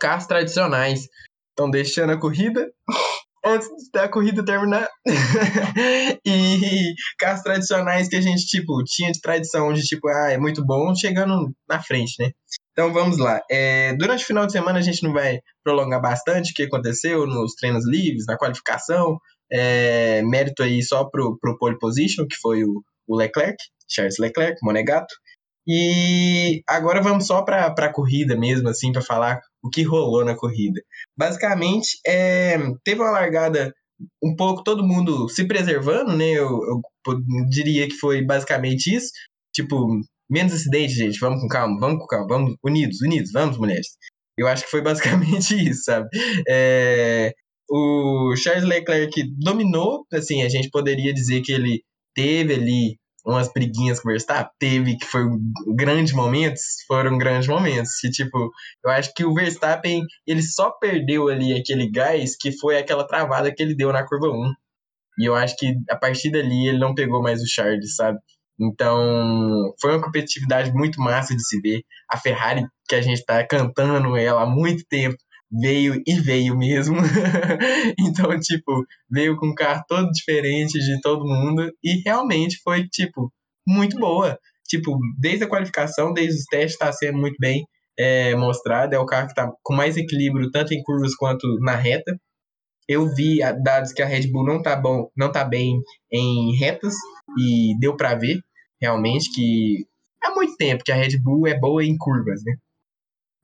Carros tradicionais estão deixando a corrida antes da corrida terminar. e carros tradicionais que a gente, tipo, tinha de tradição de, tipo, ah, é muito bom, chegando na frente, né? Então vamos lá. É, durante o final de semana a gente não vai prolongar bastante o que aconteceu nos treinos livres, na qualificação. É, mérito aí só pro, pro pole position, que foi o, o Leclerc, Charles Leclerc, Monegato. E agora vamos só para a corrida mesmo, assim, para falar o que rolou na corrida. Basicamente, é, teve uma largada um pouco todo mundo se preservando, né? Eu, eu, diria que foi basicamente isso. Tipo, Menos acidente, gente. Vamos com calma, vamos com calma, vamos unidos, unidos, vamos, mulheres. Eu acho que foi basicamente isso, sabe? É, o Charles Leclerc dominou, assim, a gente poderia dizer que ele teve ali umas briguinhas com o Verstappen, teve que foi grandes momentos, foram grandes momentos. E, tipo, eu acho que o Verstappen, ele só perdeu ali aquele gás que foi aquela travada que ele deu na curva 1. E eu acho que a partir dali ele não pegou mais o Charles, sabe? Então, foi uma competitividade muito massa de se ver. A Ferrari, que a gente está cantando ela há muito tempo, veio e veio mesmo. então, tipo, veio com um carro todo diferente de todo mundo e realmente foi, tipo, muito boa. Tipo, desde a qualificação, desde os testes, está sendo muito bem é, mostrado. É o carro que está com mais equilíbrio, tanto em curvas quanto na reta. Eu vi dados que a Red Bull não tá bom, não tá bem em retas e deu para ver realmente que há muito tempo que a Red Bull é boa em curvas, né?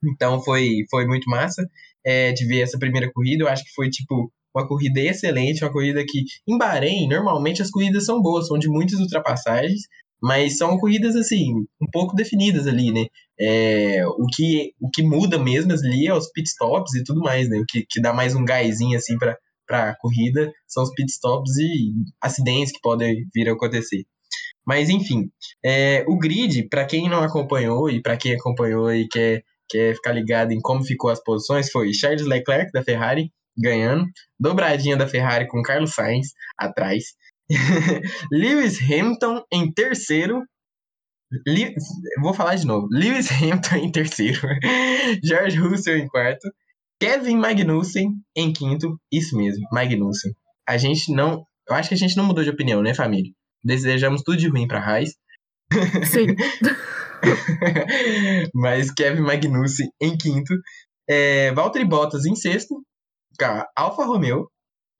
Então foi, foi muito massa é, de ver essa primeira corrida. Eu acho que foi tipo uma corrida excelente, uma corrida que em Bahrein normalmente as corridas são boas, são de muitas ultrapassagens, mas são corridas assim um pouco definidas ali, né? É, o que o que muda mesmo ali é os pitstops e tudo mais, né? O que, que dá mais um gásinho assim para para corrida são os pitstops e acidentes que podem vir a acontecer. Mas enfim, é, o grid, para quem não acompanhou e para quem acompanhou e quer, quer ficar ligado em como ficou as posições, foi Charles Leclerc da Ferrari ganhando, dobradinha da Ferrari com Carlos Sainz atrás, Lewis Hamilton em terceiro, Li... Vou falar de novo. Lewis Hamilton em terceiro. George Russell em quarto. Kevin Magnussen em quinto. Isso mesmo, Magnussen. A gente não. Eu acho que a gente não mudou de opinião, né, família? Desejamos tudo de ruim pra Raiz. Sim. Mas Kevin Magnussen em quinto. É, Valtteri Bottas em sexto. Alfa Romeo.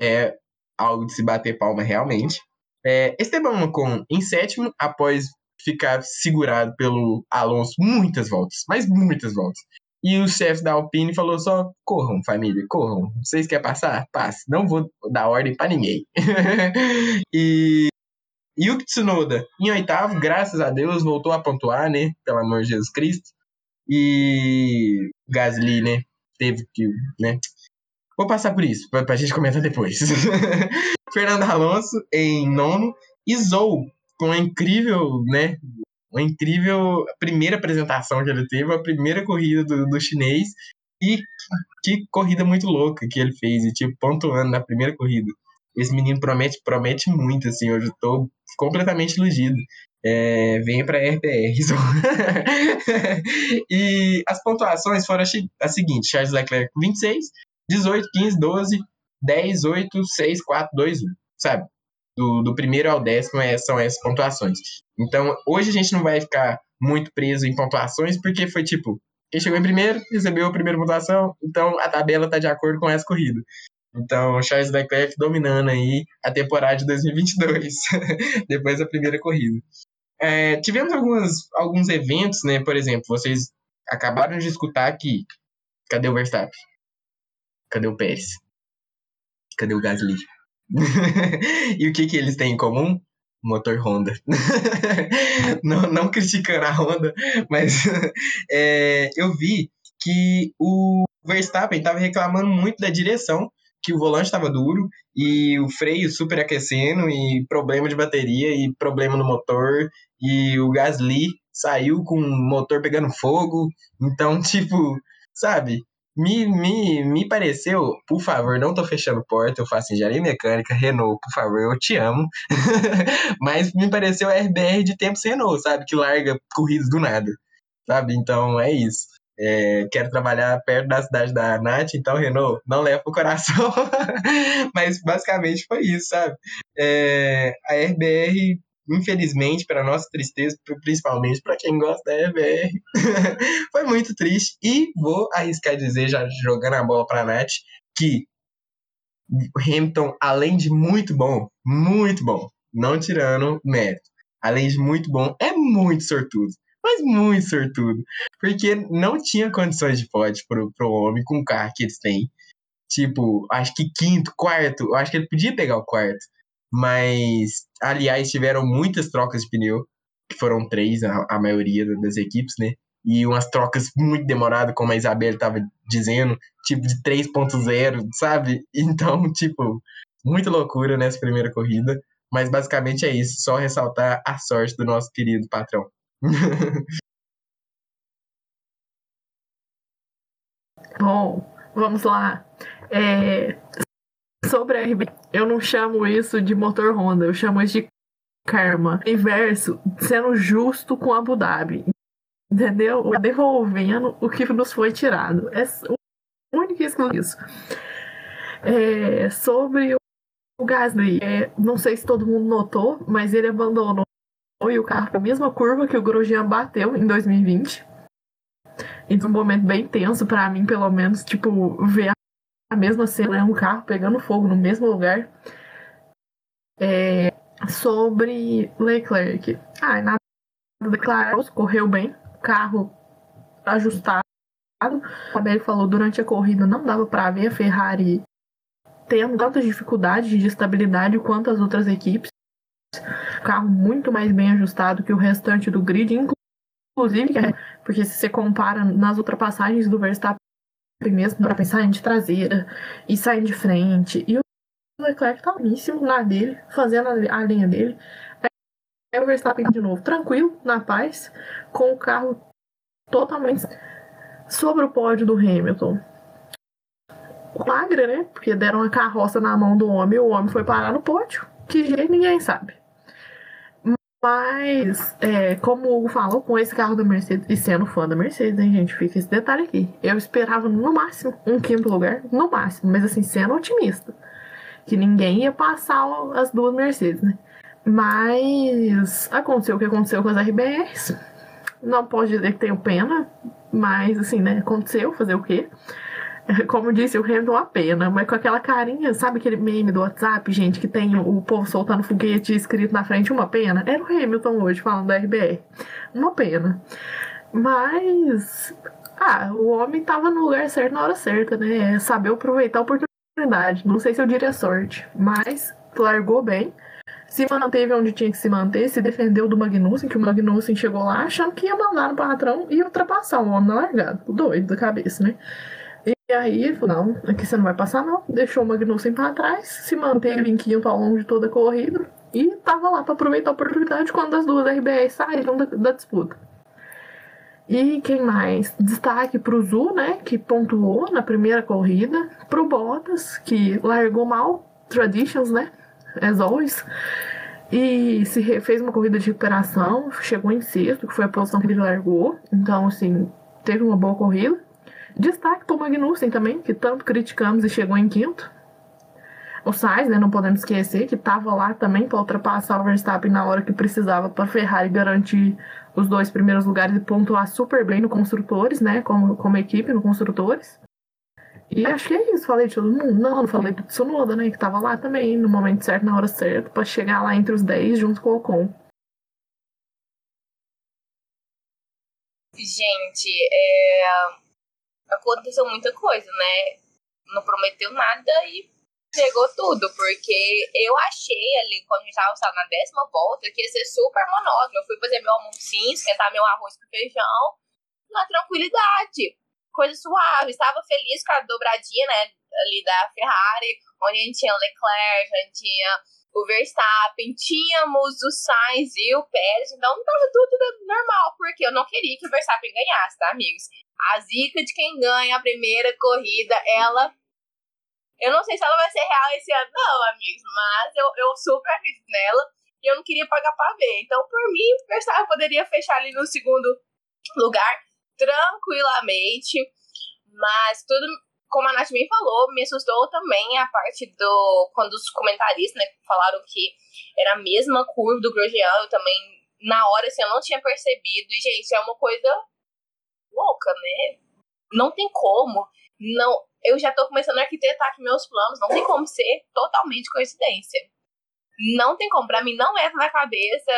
É algo de se bater palma realmente. É, Esteban Ocon em sétimo, após ficar segurado pelo Alonso muitas voltas, mas muitas voltas. E o chefe da Alpine falou só: corram, família, corram. Vocês querem passar? Passe. Não vou dar ordem para ninguém. e Yuki Tsunoda, em oitavo, graças a Deus, voltou a pontuar, né? Pelo amor de Jesus Cristo. E Gasly, né? Teve que, né? Vou passar por isso, pra, pra gente comentar depois. Fernando Alonso em nono. E Zou, com uma incrível, né? Uma incrível primeira apresentação que ele teve, a primeira corrida do, do chinês. E que corrida muito louca que ele fez, e tipo, pontuando na primeira corrida. Esse menino promete, promete muito, assim, hoje eu tô completamente iludido. É, venha para RPR. e as pontuações foram as seguintes: Charles Leclerc 26, 18, 15, 12, 10, 8, 6, 4, 2, 1. Sabe? Do, do primeiro ao décimo é, são essas pontuações. Então, hoje a gente não vai ficar muito preso em pontuações, porque foi tipo, quem chegou em primeiro recebeu a primeira pontuação, então a tabela está de acordo com essa corrida. Então, Charles Leclerc dominando aí a temporada de 2022, depois da primeira corrida. É, tivemos algumas, alguns eventos, né? Por exemplo, vocês acabaram de escutar aqui. Cadê o Verstappen? Cadê o Pérez? Cadê o Gasly? e o que, que eles têm em comum? Motor Honda. não, não criticando a Honda, mas é, eu vi que o Verstappen estava reclamando muito da direção que o volante estava duro e o freio super aquecendo e problema de bateria e problema no motor e o Gasly saiu com o motor pegando fogo. Então, tipo, sabe? Me, me, me pareceu, por favor, não tô fechando porta, eu faço engenharia mecânica, Renault, por favor, eu te amo. Mas me pareceu RBR de tempo sem Renault, sabe? Que larga corridas do nada, sabe? Então é isso é, quero trabalhar perto da cidade da Nath, então, Renault, não leva pro coração. Mas basicamente foi isso, sabe? É, a RBR, infelizmente, para nossa tristeza, principalmente para quem gosta da RBR, foi muito triste. E vou arriscar dizer, já jogando a bola para a Nath, que Hamilton, além de muito bom, muito bom, não tirando mérito, além de muito bom, é muito sortudo mas muito sortudo. Porque não tinha condições de pódio pro, pro homem com o carro que eles têm. Tipo, acho que quinto, quarto, acho que ele podia pegar o quarto. Mas, aliás, tiveram muitas trocas de pneu, que foram três, a, a maioria das equipes, né? E umas trocas muito demoradas, como a Isabel estava dizendo, tipo de 3.0, sabe? Então, tipo, muita loucura nessa primeira corrida. Mas basicamente é isso, só ressaltar a sorte do nosso querido patrão. Bom, vamos lá. É, sobre a RB, eu não chamo isso de motor Honda, eu chamo isso de karma. Inverso, sendo justo com Abu Dhabi. Entendeu? Devolvendo o que nos foi tirado. É único isso. É, sobre o Gasly, é, não sei se todo mundo notou, mas ele abandonou e o carro com a mesma curva que o Grosjean bateu em 2020. E um momento bem tenso para mim, pelo menos, tipo, ver a mesma cena, né? um carro pegando fogo no mesmo lugar. É, sobre Leclerc. Ah, nada declarado, correu bem, carro ajustado. A Beli falou durante a corrida não dava para ver a Ferrari tendo tantas dificuldades de estabilidade quanto as outras equipes carro muito mais bem ajustado que o restante do grid, inclusive, é, porque se você compara nas ultrapassagens do Verstappen mesmo, para pensar em de traseira e sair de frente, e o Leclerc tá altíssimo na dele, fazendo a linha dele. Aí o Verstappen de novo, tranquilo, na paz, com o carro totalmente sobre o pódio do Hamilton. Flagra, né? Porque deram a carroça na mão do homem e o homem foi parar no pódio. Que jeito ninguém sabe. Mas, é, como o Hugo falou, com esse carro da Mercedes, e sendo fã da Mercedes, hein, gente, fica esse detalhe aqui. Eu esperava no máximo um quinto lugar, no máximo, mas assim, sendo otimista. Que ninguém ia passar as duas Mercedes, né? Mas aconteceu o que aconteceu com as RBRs. Não posso dizer que tenho pena, mas assim, né? Aconteceu, fazer o quê? Como disse o Hamilton, a pena, mas com aquela carinha, sabe aquele meme do WhatsApp, gente, que tem o povo soltando foguete escrito na frente, uma pena? Era o Hamilton hoje falando da RBR. Uma pena. Mas. Ah, o homem tava no lugar certo na hora certa, né? É saber aproveitar a oportunidade. Não sei se eu diria sorte, mas largou bem. Se manteve onde tinha que se manter, se defendeu do Magnussen, que o Magnussen chegou lá achando que ia mandar no patrão e ultrapassar o homem na largada. Doido da cabeça, né? E aí ele falou, não, aqui você não vai passar não. Deixou o Magnussen para trás, se manteve em quinto ao longo de toda a corrida e tava lá para aproveitar a oportunidade quando as duas RBRs saíram da, da disputa. E quem mais? Destaque para o Zu, né, que pontuou na primeira corrida. Para o Bottas, que largou mal, Traditions, né, as always. E se fez uma corrida de recuperação, chegou em sexto, que foi a posição que ele largou. Então, assim, teve uma boa corrida. Destaque para o Magnussen também, que tanto criticamos e chegou em quinto. O Sainz, né, não podemos esquecer, que estava lá também para ultrapassar o Verstappen na hora que precisava para Ferrari garantir os dois primeiros lugares e pontuar super bem no Construtores, né, como, como equipe no Construtores. E acho que é isso, falei de todo mundo. Não, não falei do Tsunoda, né, que estava lá também, no momento certo, na hora certa, para chegar lá entre os 10 junto com o Ocon. Gente, é aconteceu muita coisa, né? Não prometeu nada e pegou tudo, porque eu achei ali, quando a gente tava na décima volta, que ia ser super monótono. Eu fui fazer meu almocinho, esquentar meu arroz com feijão, na tranquilidade, coisa suave. Estava feliz com a dobradinha, né, ali da Ferrari, onde a gente tinha Leclerc, a gente tinha o Verstappen, tínhamos o Sainz e o Pérez, então tava tudo normal, porque eu não queria que o Verstappen ganhasse, tá, amigos? A zica de quem ganha a primeira corrida, ela. Eu não sei se ela vai ser real esse ano, não, amigos, mas eu, eu super acredito nela e eu não queria pagar pra ver. Então, por mim, o Verstappen poderia fechar ali no segundo lugar tranquilamente, mas tudo como a Nath bem falou, me assustou também a parte do. Quando os comentaristas né, falaram que era a mesma curva do Grosjean, eu também, na hora, assim, eu não tinha percebido. E, gente, é uma coisa louca, né? Não tem como. Não, eu já tô começando a arquitetar aqui meus planos, não tem como ser totalmente coincidência. Não tem como, pra mim não entra na cabeça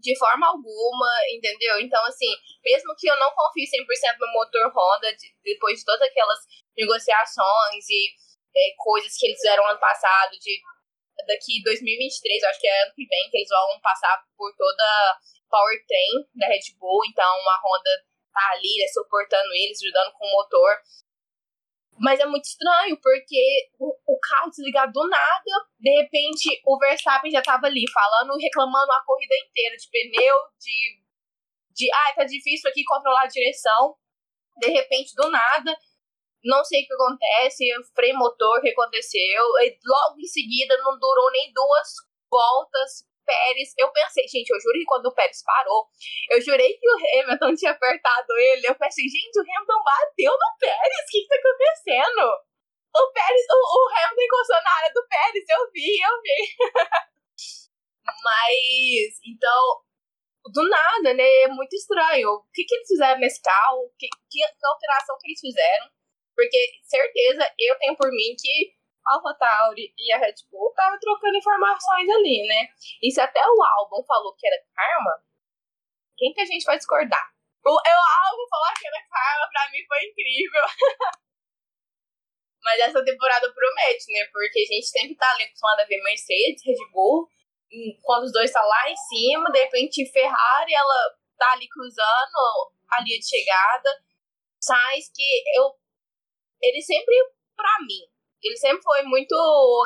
de forma alguma, entendeu? Então, assim, mesmo que eu não confie 100% no motor Honda, de, depois de todas aquelas negociações e é, coisas que eles fizeram ano passado, de daqui 2023, acho que é ano que vem, que eles vão passar por toda powertrain da Red Bull, então a Honda tá ali, né, suportando eles, ajudando com o motor. Mas é muito estranho, porque o, o carro desligado do nada, de repente o Verstappen já tava ali falando, reclamando a corrida inteira de pneu, de. de ah, tá difícil aqui controlar a direção. De repente, do nada, não sei o que acontece, freio motor, que aconteceu. E logo em seguida, não durou nem duas voltas, Pérez. Eu pensei, gente, eu juro que quando o Pérez parou, eu jurei que o Hamilton tinha apertado ele. Eu pensei, gente, o Hamilton bateu no Pérez. O que, que tá acontecendo? O Pérez, o, o Hamilton encostou na área do Pérez. Eu vi, eu vi. Mas, então, do nada, né? É muito estranho. O que, que eles fizeram nesse carro? Que, que, que alteração que eles fizeram? Porque, certeza, eu tenho por mim que AlphaTauri e a Red Bull estavam trocando informações ali, né? E se até o álbum falou que era karma, quem que a gente vai discordar? O, o álbum falar que era karma, pra mim foi incrível. Mas essa temporada promete, né? Porque a gente sempre tá ali acostumado a ver Mercedes, Red Bull, quando os dois tá lá em cima, de repente Ferrari, ela tá ali cruzando a linha de chegada. Sainz que eu. Ele sempre, pra mim, ele sempre foi muito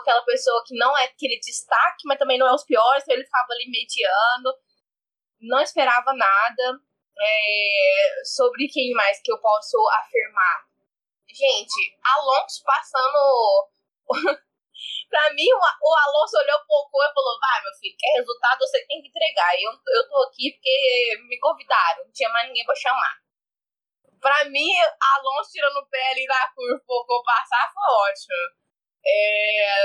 aquela pessoa que não é aquele destaque, mas também não é os piores, então ele ficava ali mediano, não esperava nada. É, sobre quem mais que eu posso afirmar? Gente, Alonso passando pra mim, o, Alonso olhou pro Ocon e falou: vai, meu filho, quer resultado, você tem que entregar. Eu, eu tô aqui porque me convidaram, não tinha mais ninguém pra chamar. Pra mim, Alonso tirando o pé ali da curva Ocon passar foi ótimo. É,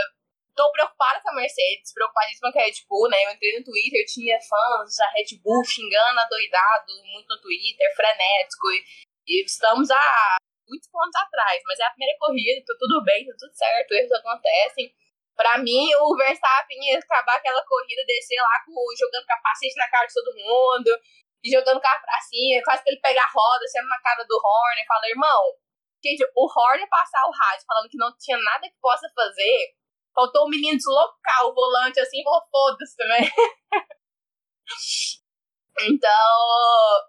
tô preocupada com a Mercedes, preocupadíssima com a Red Bull, né? Eu entrei no Twitter, tinha fãs da Red Bull xingando adoidado muito no Twitter, frenético. E, e estamos a muitos pontos atrás, mas é a primeira corrida, tá tudo bem, tá tudo certo, erros acontecem. Pra mim, o Verstappen ia acabar aquela corrida, descer lá com, jogando capacete na cara de todo mundo, jogando carro pra cima, quase que ele pegar a roda, sendo na cara do Horner, fala, irmão, gente, o Horner passar o rádio falando que não tinha nada que possa fazer, faltou o menino deslocar o volante assim, falou, foda-se também. então,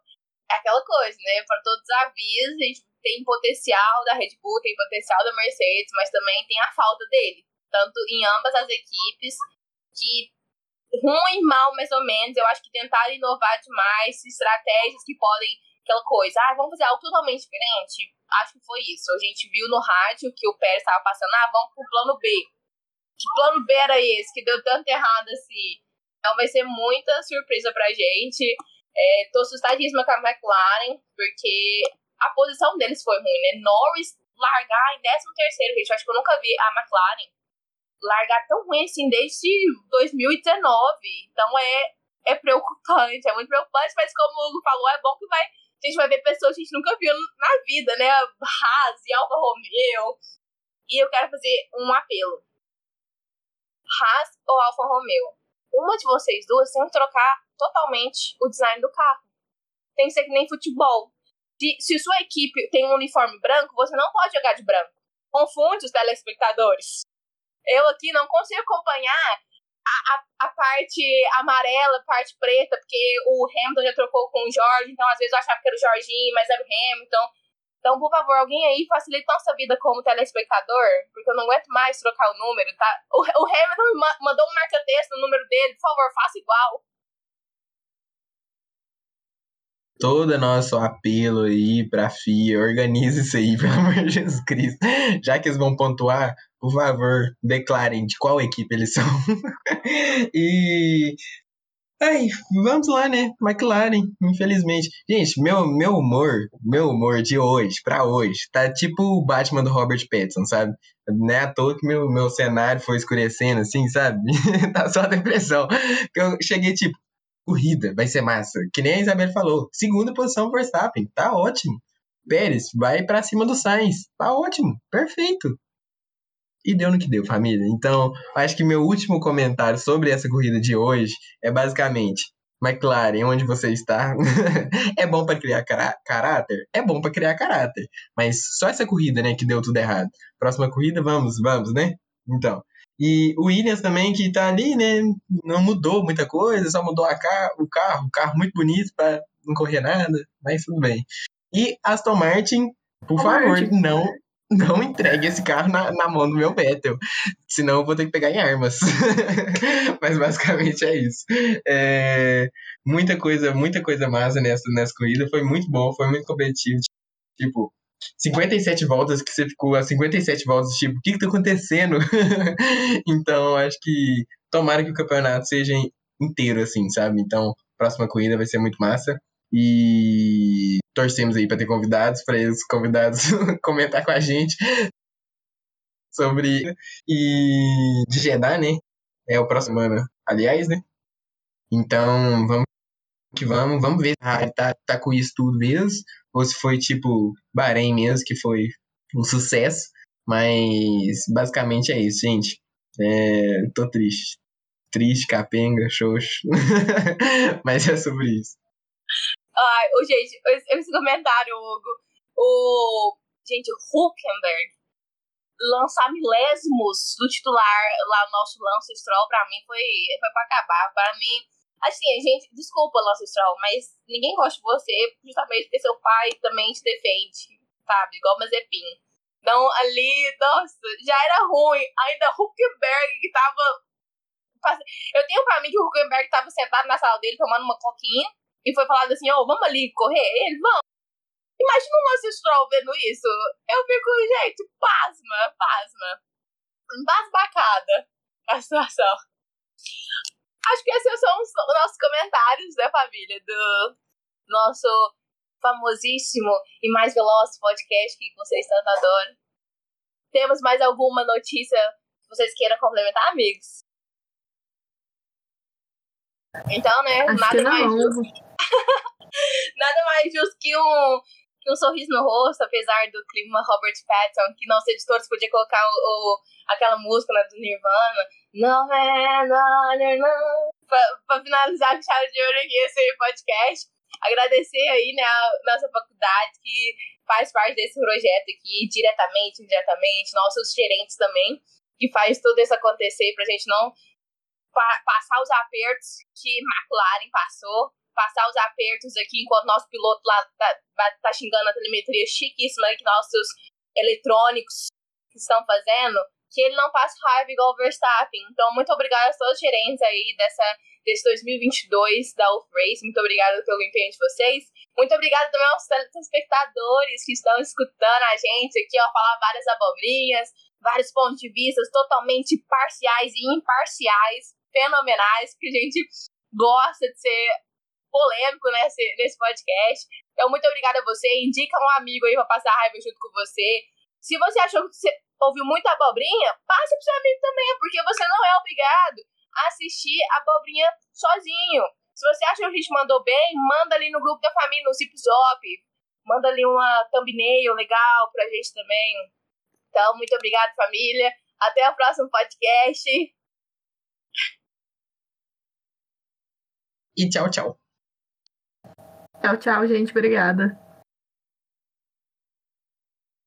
é aquela coisa, né? Para todos os avisos, a gente tem potencial da Red Bull, tem potencial da Mercedes, mas também tem a falta dele. Tanto em ambas as equipes, que ruim, mal, mais ou menos. Eu acho que tentaram inovar demais, estratégias que podem. Aquela coisa, ah, vamos fazer algo totalmente diferente. Acho que foi isso. A gente viu no rádio que o Pérez estava passando, ah, vamos pro plano B. Que plano B era esse? Que deu tanto errado assim. Então vai ser muita surpresa pra gente. É, tô assustadíssima com a McLaren, porque a posição deles foi ruim, né? Norris largar em 13 terceiro, gente. Eu acho que eu nunca vi a McLaren largar tão ruim assim desde 2019. Então é, é preocupante, é muito preocupante, mas como o Hugo falou, é bom que vai, a gente vai ver pessoas que a gente nunca viu na vida, né? Haas e Alfa Romeo. E eu quero fazer um apelo. Haas ou Alfa Romeo? Uma de vocês duas tem que trocar totalmente o design do carro. Tem que ser que nem futebol. Se, se sua equipe tem um uniforme branco, você não pode jogar de branco. Confunde os telespectadores. Eu aqui não consigo acompanhar a, a, a, parte amarela, a parte preta, porque o Hamilton já trocou com o Jorge, então às vezes eu achava que era o Jorginho, mas era o Hamilton. Então, por favor, alguém aí facilita nossa vida como telespectador, porque eu não aguento mais trocar o número, tá? O, o Hamilton mandou um marca-texto no número dele, por favor, faça igual. todo nosso apelo aí pra FIA, organize isso aí, pelo amor de Jesus Cristo. Já que eles vão pontuar, por favor, declarem de qual equipe eles são. e. Ai, vamos lá, né? McLaren, infelizmente. Gente, meu, meu humor, meu humor de hoje, pra hoje, tá tipo o Batman do Robert Pattinson, sabe? Não é à toa que meu, meu cenário foi escurecendo, assim, sabe? tá só depressão. Eu cheguei, tipo, corrida, vai ser massa. Que nem a Isabel falou. Segunda posição Verstappen, tá ótimo. Pérez, vai para cima do Sainz, tá ótimo, perfeito. E deu no que deu, família. Então, acho que meu último comentário sobre essa corrida de hoje é basicamente: McLaren, onde você está? é bom para criar caráter? É bom para criar caráter. Mas só essa corrida, né, que deu tudo errado. Próxima corrida, vamos, vamos, né? Então, e o Williams também, que tá ali, né? Não mudou muita coisa, só mudou a car o carro, o carro muito bonito para não correr nada, mas tudo bem. E Aston Martin, por favor, Martin. não não entregue esse carro na, na mão do meu Vettel, senão eu vou ter que pegar em armas. Mas basicamente é isso. É, muita coisa, muita coisa massa nessa, nessa corrida, foi muito bom, foi muito competitivo. Tipo, 57 voltas que você ficou a 57 voltas, tipo, o que que tá acontecendo? então, acho que tomara que o campeonato seja inteiro, assim, sabe? Então, próxima corrida vai ser muito massa. E torcemos aí para ter convidados, para os convidados comentar com a gente sobre. E de Jeddah, né? É o próximo ano, aliás, né? Então, vamos que vamos, vamos ver se a tá, tá com isso tudo mesmo, ou se foi tipo Bahrein mesmo, que foi um sucesso. Mas basicamente é isso, gente. É, tô triste. Triste, capenga, xoxo. Mas é sobre isso. Ai, gente, esse comentário, Hugo. O. Gente, Huckenberg lançar milésimos do titular lá no nosso Lance Stroll, pra mim, foi, foi pra acabar. Pra mim, Assim, gente, desculpa, Lance Stroll, mas ninguém gosta de você justamente porque seu pai também te defende, sabe? Igual Mazepin. Então, ali, nossa, já era ruim. Ainda Huckenberg que tava. Eu tenho pra mim que o Huckenberg tava sentado na sala dele tomando uma coquinha e foi falado assim: ô, oh, vamos ali correr? Ele, vamos. Imagina o Lance Stroll vendo isso. Eu fico, gente, pasma, pasma. embasbacada a situação. Acho que esses são os nossos comentários, né, família? Do nosso famosíssimo e mais veloz podcast que vocês tanto adoram. Temos mais alguma notícia que vocês queiram complementar, amigos? Então, né, Acho nada mais justo. nada mais justo que um, que um sorriso no rosto, apesar do clima Robert Pattinson, que de todos podia colocar o, o, aquela música né, do Nirvana. Não não, não, não. Pra finalizar com chave de ouro aqui esse podcast. Agradecer aí, né, a nossa faculdade que faz parte desse projeto aqui, diretamente, indiretamente, nossos gerentes também, que faz tudo isso acontecer pra gente não pa passar os apertos que McLaren passou, passar os apertos aqui enquanto nosso piloto lá tá, tá xingando a telemetria chiquíssima que nossos eletrônicos estão fazendo, que ele não passe raiva igual o Verstappen. Então, muito obrigada a todos os gerentes aí dessa, desse 2022 da Wolf Race. Muito obrigada pelo empenho de vocês. Muito obrigada também aos telespectadores que estão escutando a gente aqui, ó, falar várias abobrinhas, vários pontos de vista totalmente parciais e imparciais, fenomenais, que a gente gosta de ser polêmico nesse, nesse podcast. Então, muito obrigada a você. Indica um amigo aí pra passar raiva junto com você. Se você achou que você ouviu muita abobrinha, passa pro seu amigo também, porque você não é obrigado a assistir a abobrinha sozinho. Se você acha que a gente mandou bem, manda ali no grupo da família, no Zip Zop. Manda ali uma thumbnail legal pra gente também. Então, muito obrigado, família. Até o próximo podcast. E tchau, tchau. Tchau, tchau, gente. Obrigada.